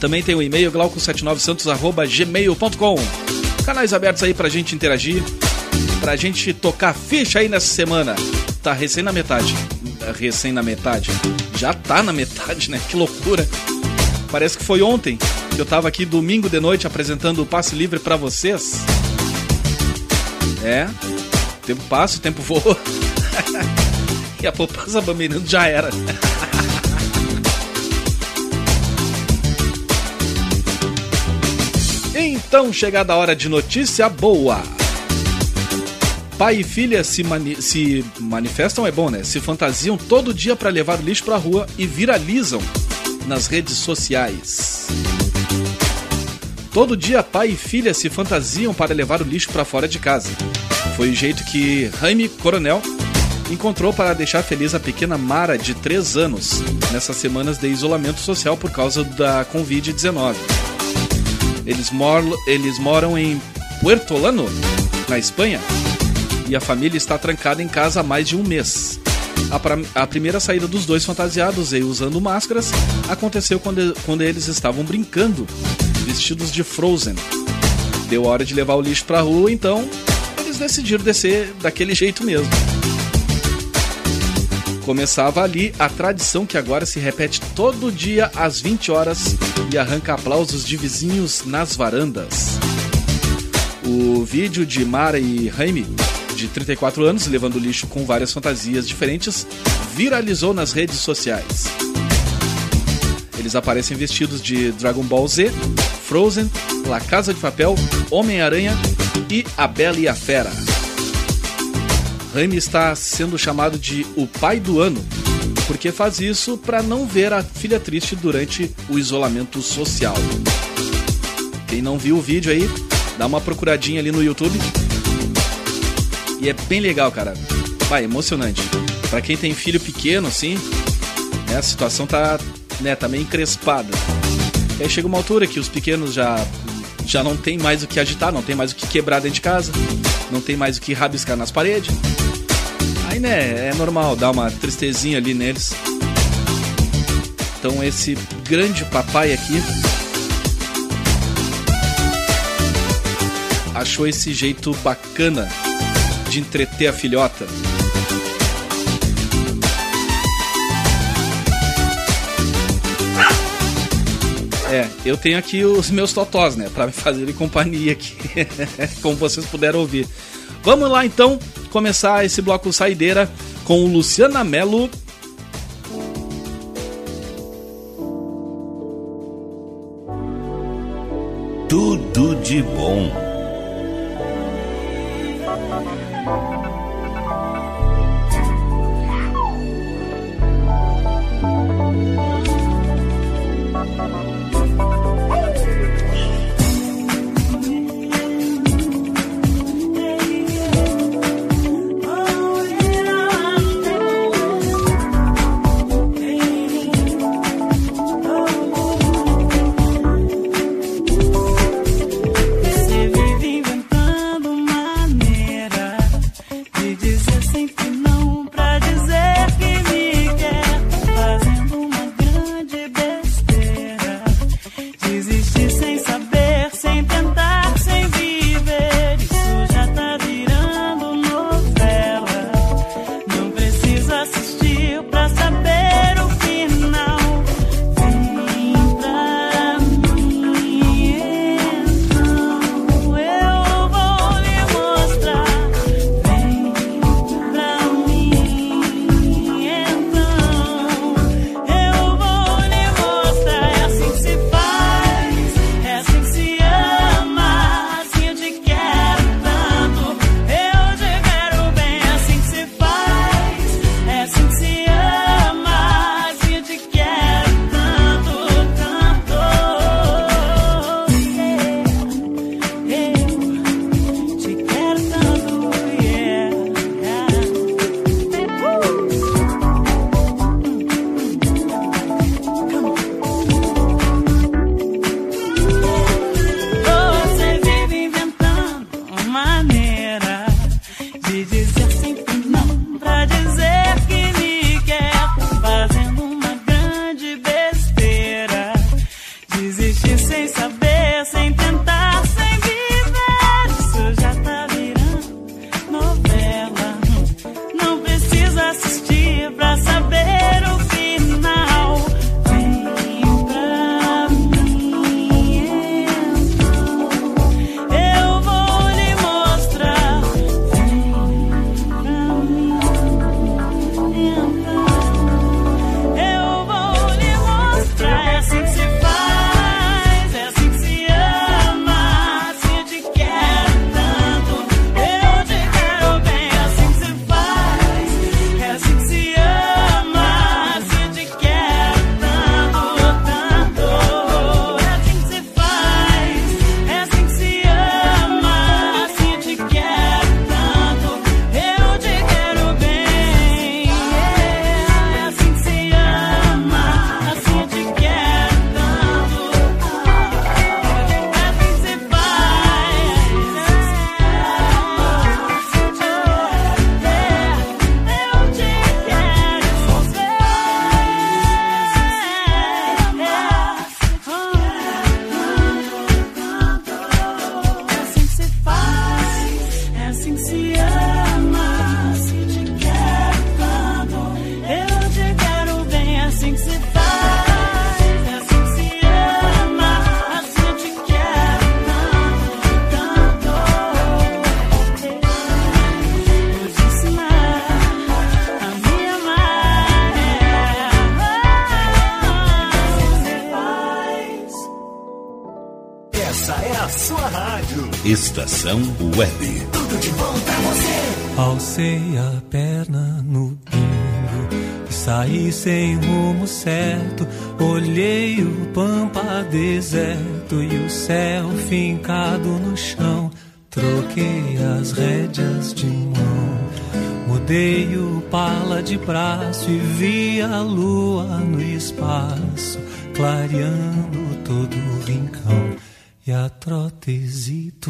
Também tem o e-mail glauco79santos.gmail.com. Canais abertos aí pra gente interagir, pra gente tocar ficha aí nessa semana. Tá recém na metade. Recém na metade. Já tá na metade, né? Que loucura. Parece que foi ontem que eu tava aqui domingo de noite apresentando o passe livre pra vocês. É. O tempo passa, o tempo voa. e a poupança bambeirando já era. Então, chegada a hora de notícia boa. Pai e filha se, mani- se manifestam, é bom, né? Se fantasiam todo dia para levar o lixo pra rua e viralizam nas redes sociais. Todo dia, pai e filha se fantasiam para levar o lixo para fora de casa. Foi o jeito que Jaime Coronel encontrou para deixar feliz a pequena Mara de 3 anos nessas semanas de isolamento social por causa da Covid-19. Eles, mor eles moram em Puertolano, na Espanha, e a família está trancada em casa há mais de um mês. A, pra- a primeira saída dos dois fantasiados e usando máscaras aconteceu quando, quando eles estavam brincando, vestidos de Frozen. Deu hora de levar o lixo pra rua, então eles decidiram descer daquele jeito mesmo. Começava ali a tradição que agora se repete todo dia às 20 horas e arranca aplausos de vizinhos nas varandas. O vídeo de Mara e Jaime, de 34 anos, levando lixo com várias fantasias diferentes, viralizou nas redes sociais. Eles aparecem vestidos de Dragon Ball Z, Frozen, La Casa de Papel, Homem-Aranha e A Bela e a Fera. Jaime está sendo chamado de o pai do ano, porque faz isso para não ver a filha triste durante o isolamento social. Quem não viu o vídeo aí, dá uma procuradinha ali no YouTube. E é bem legal, cara. Vai, emocionante. Pra quem tem filho pequeno, assim, né, a situação tá, né, tá meio encrespada. E aí chega uma altura que os pequenos já, já não tem mais o que agitar, não tem mais o que quebrar dentro de casa, não tem mais o que rabiscar nas paredes. Aí, né, é normal dar uma tristezinha ali neles. Então esse grande papai aqui achou esse jeito bacana de entreter a filhota. É, eu tenho aqui os meus totós, né, Pra me fazerem companhia aqui, como vocês puderam ouvir. Vamos lá então começar esse bloco saideira com Luciana Mello. Tudo de bom. Estação Web. Tudo de bom pra você. Alcei a perna no bingo e saí sem rumo certo. Olhei o pampa deserto e o céu fincado no chão. Troquei as rédeas de mão. Mudei o pala de braço e vi a lua no espaço, clareando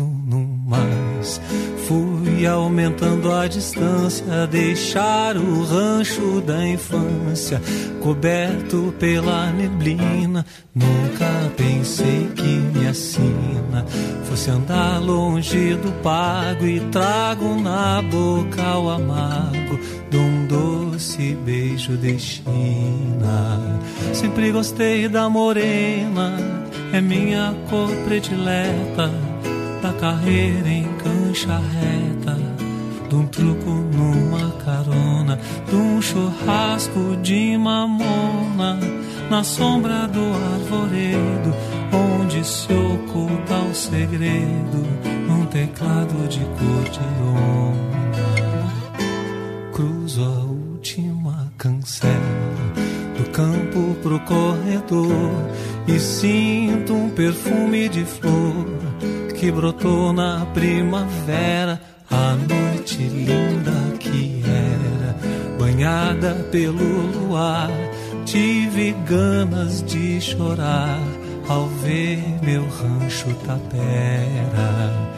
no mais. Fui aumentando a distância, deixar o rancho da infância coberto pela neblina. Nunca pensei que minha sina fosse andar longe do pago e trago na boca o amargo de um doce beijo de China. Sempre gostei da morena, é minha cor predileta, da carreira em cancha reta, de um truco numa carona, de um churrasco de mamona, na sombra do arvoredo, onde se oculta o segredo, num teclado de cor de onda. Cruzo a última cancela do campo pro corredor e sinto um perfume de flor que brotou na primavera, a noite linda que era, banhada pelo luar. Tive ganas de chorar ao ver meu rancho tapera.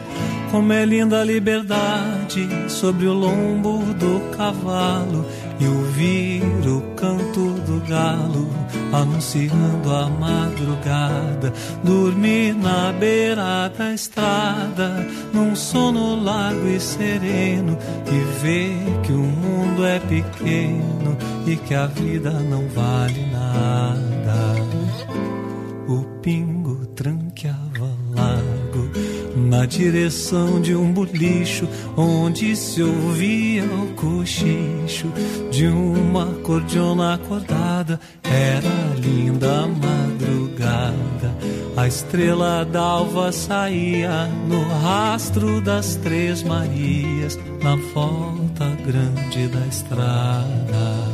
Como é linda a liberdade sobre o lombo do cavalo e ouvir o canto galo anunciando a madrugada. Dormir na beira da estrada, num sono largo e sereno e ver que o mundo é pequeno e que a vida não vale nada. O pingo na direção de um bolicho onde se ouvia o cochicho de uma cordiona acordada. Era linda a madrugada. A estrela d'alva saía no rastro das três Marias na volta grande da estrada.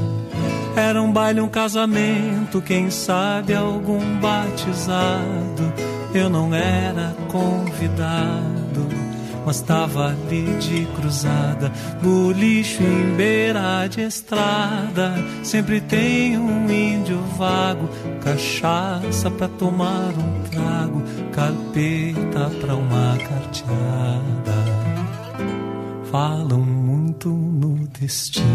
Era um baile, um casamento, quem sabe algum batizado. Eu não era convidado, mas tava ali de cruzada, bolicho em beira de estrada. Sempre tem um índio vago, cachaça pra tomar um trago, carpeta pra uma carteada. Falam muito no destino.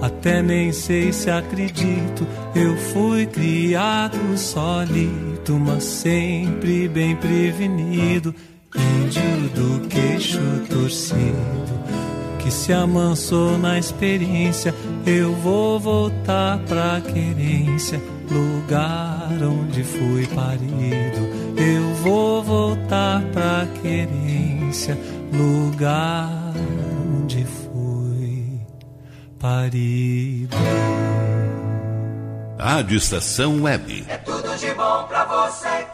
Até nem sei se acredito, eu fui criado solito, mas sempre bem prevenido. Índio do queixo torcido, que se amansou na experiência. Eu vou voltar pra querência, lugar onde fui parido. Eu vou voltar pra querência, lugar parido. Rádio Estação Web. É tudo de bom pra você.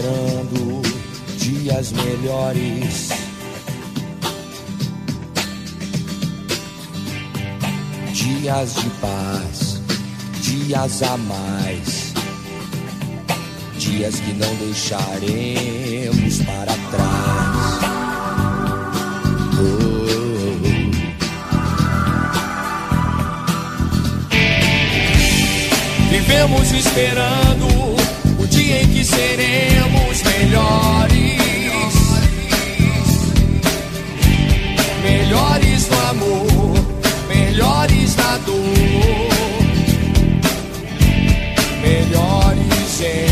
Esperando dias melhores. Dias de paz, dias a mais. Dias que não deixaremos para trás. Oh. Vivemos esperando dia em que seremos melhores. Melhores no amor, melhores na dor, melhores em.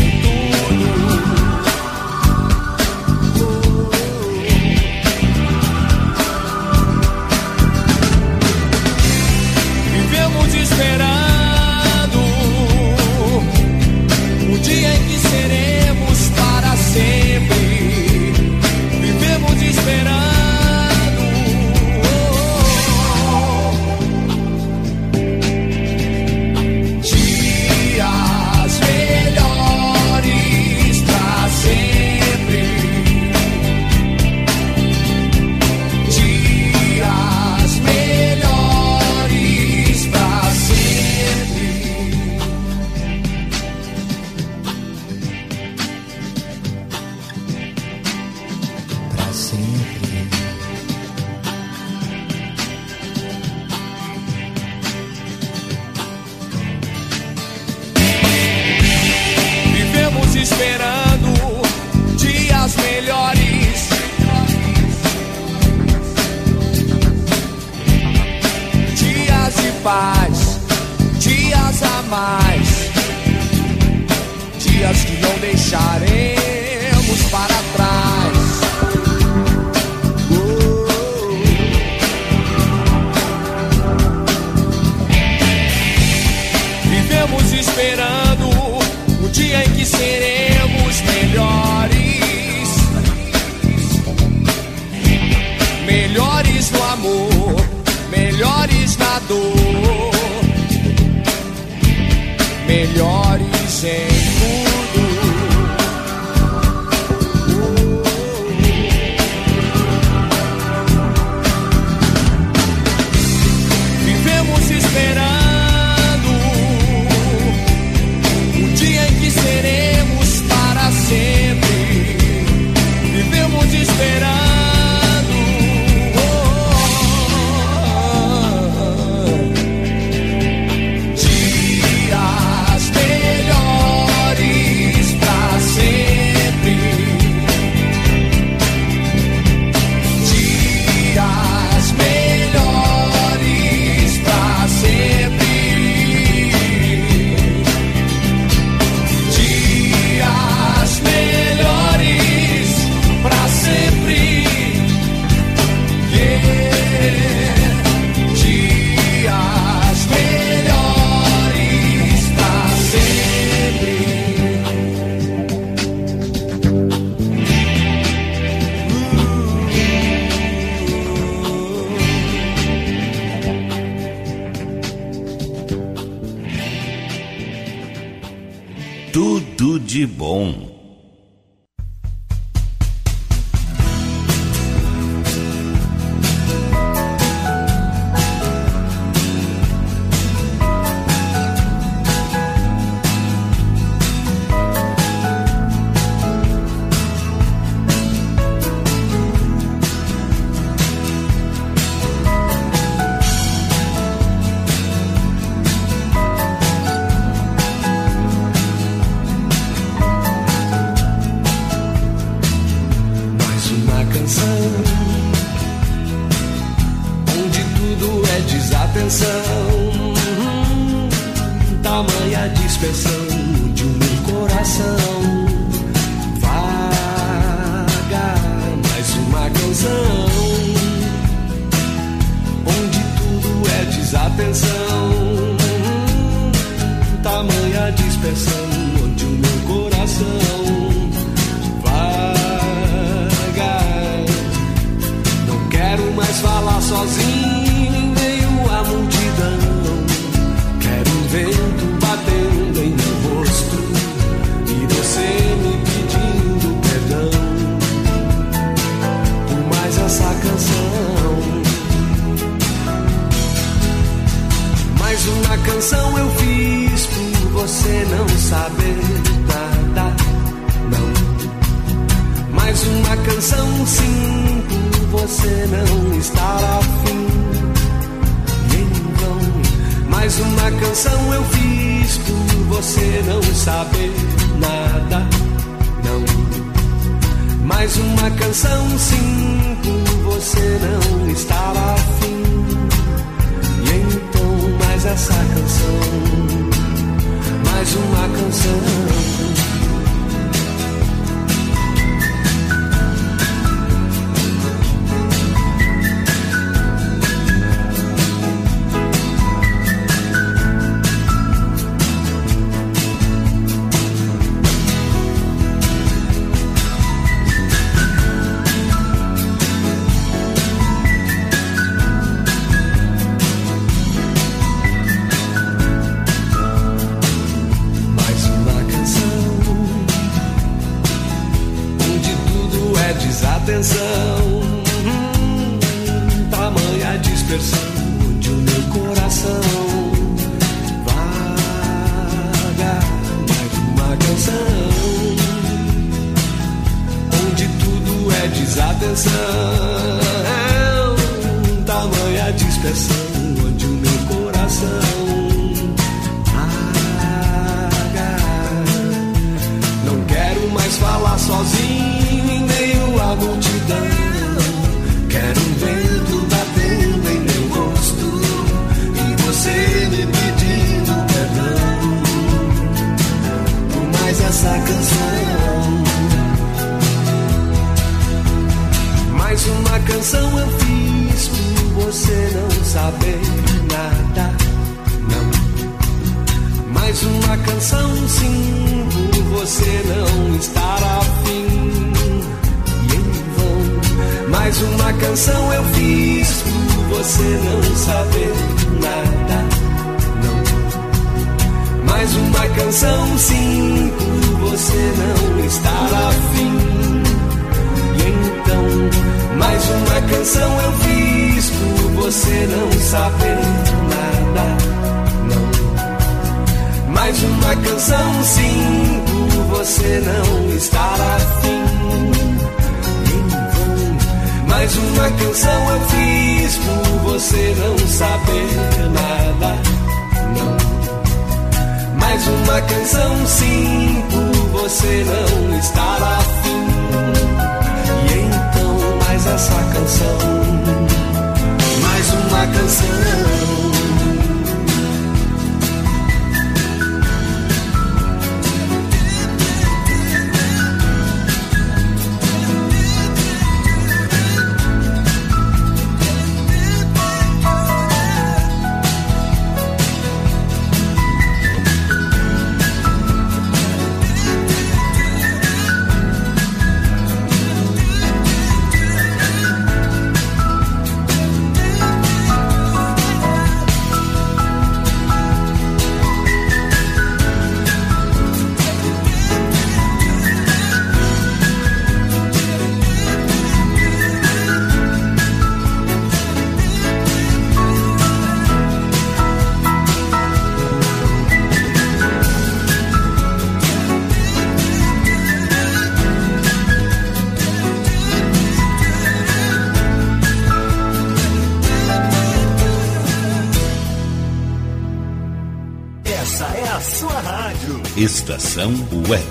Estação Web.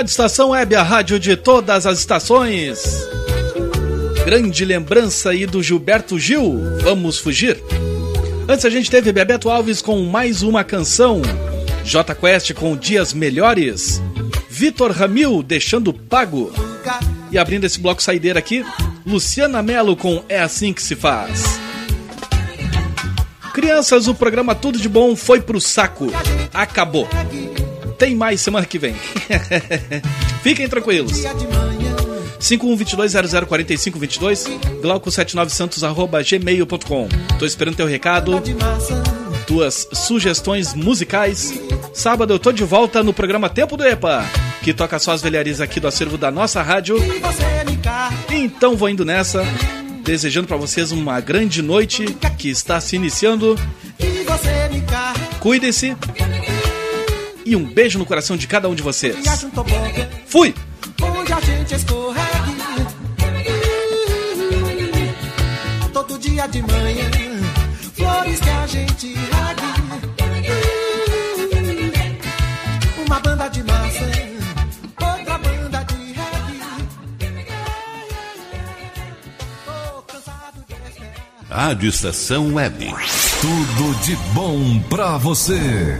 Rádio Estação Web, a rádio de todas as estações. Grande lembrança aí do Gilberto Gil, Vamos Fugir. Antes a gente teve Bebeto Alves com mais uma canção, J Quest com Dias Melhores, Vitor Ramil deixando pago. E abrindo esse bloco saideira aqui, Luciana Mello com É Assim Que Se Faz. Crianças, o programa Tudo de Bom foi pro saco. Acabou. Tem mais semana que vem. Fiquem tranquilos. 5122004522 glauco79santos arroba gmail.com Tô esperando teu recado, tuas sugestões musicais. Sábado eu tô de volta no programa Tempo do EPA, que toca só as velharias aqui do acervo da nossa rádio. Então vou indo nessa, desejando para vocês uma grande noite que está se iniciando. Cuidem-se. E um beijo no coração de cada um de vocês. Fui! Onde a gente escorregue Todo dia de manhã Flores que a gente regue Uma banda de massa Outra banda de reggae Tô cansado de esperar Rádio Estação Web. Tudo de bom pra você.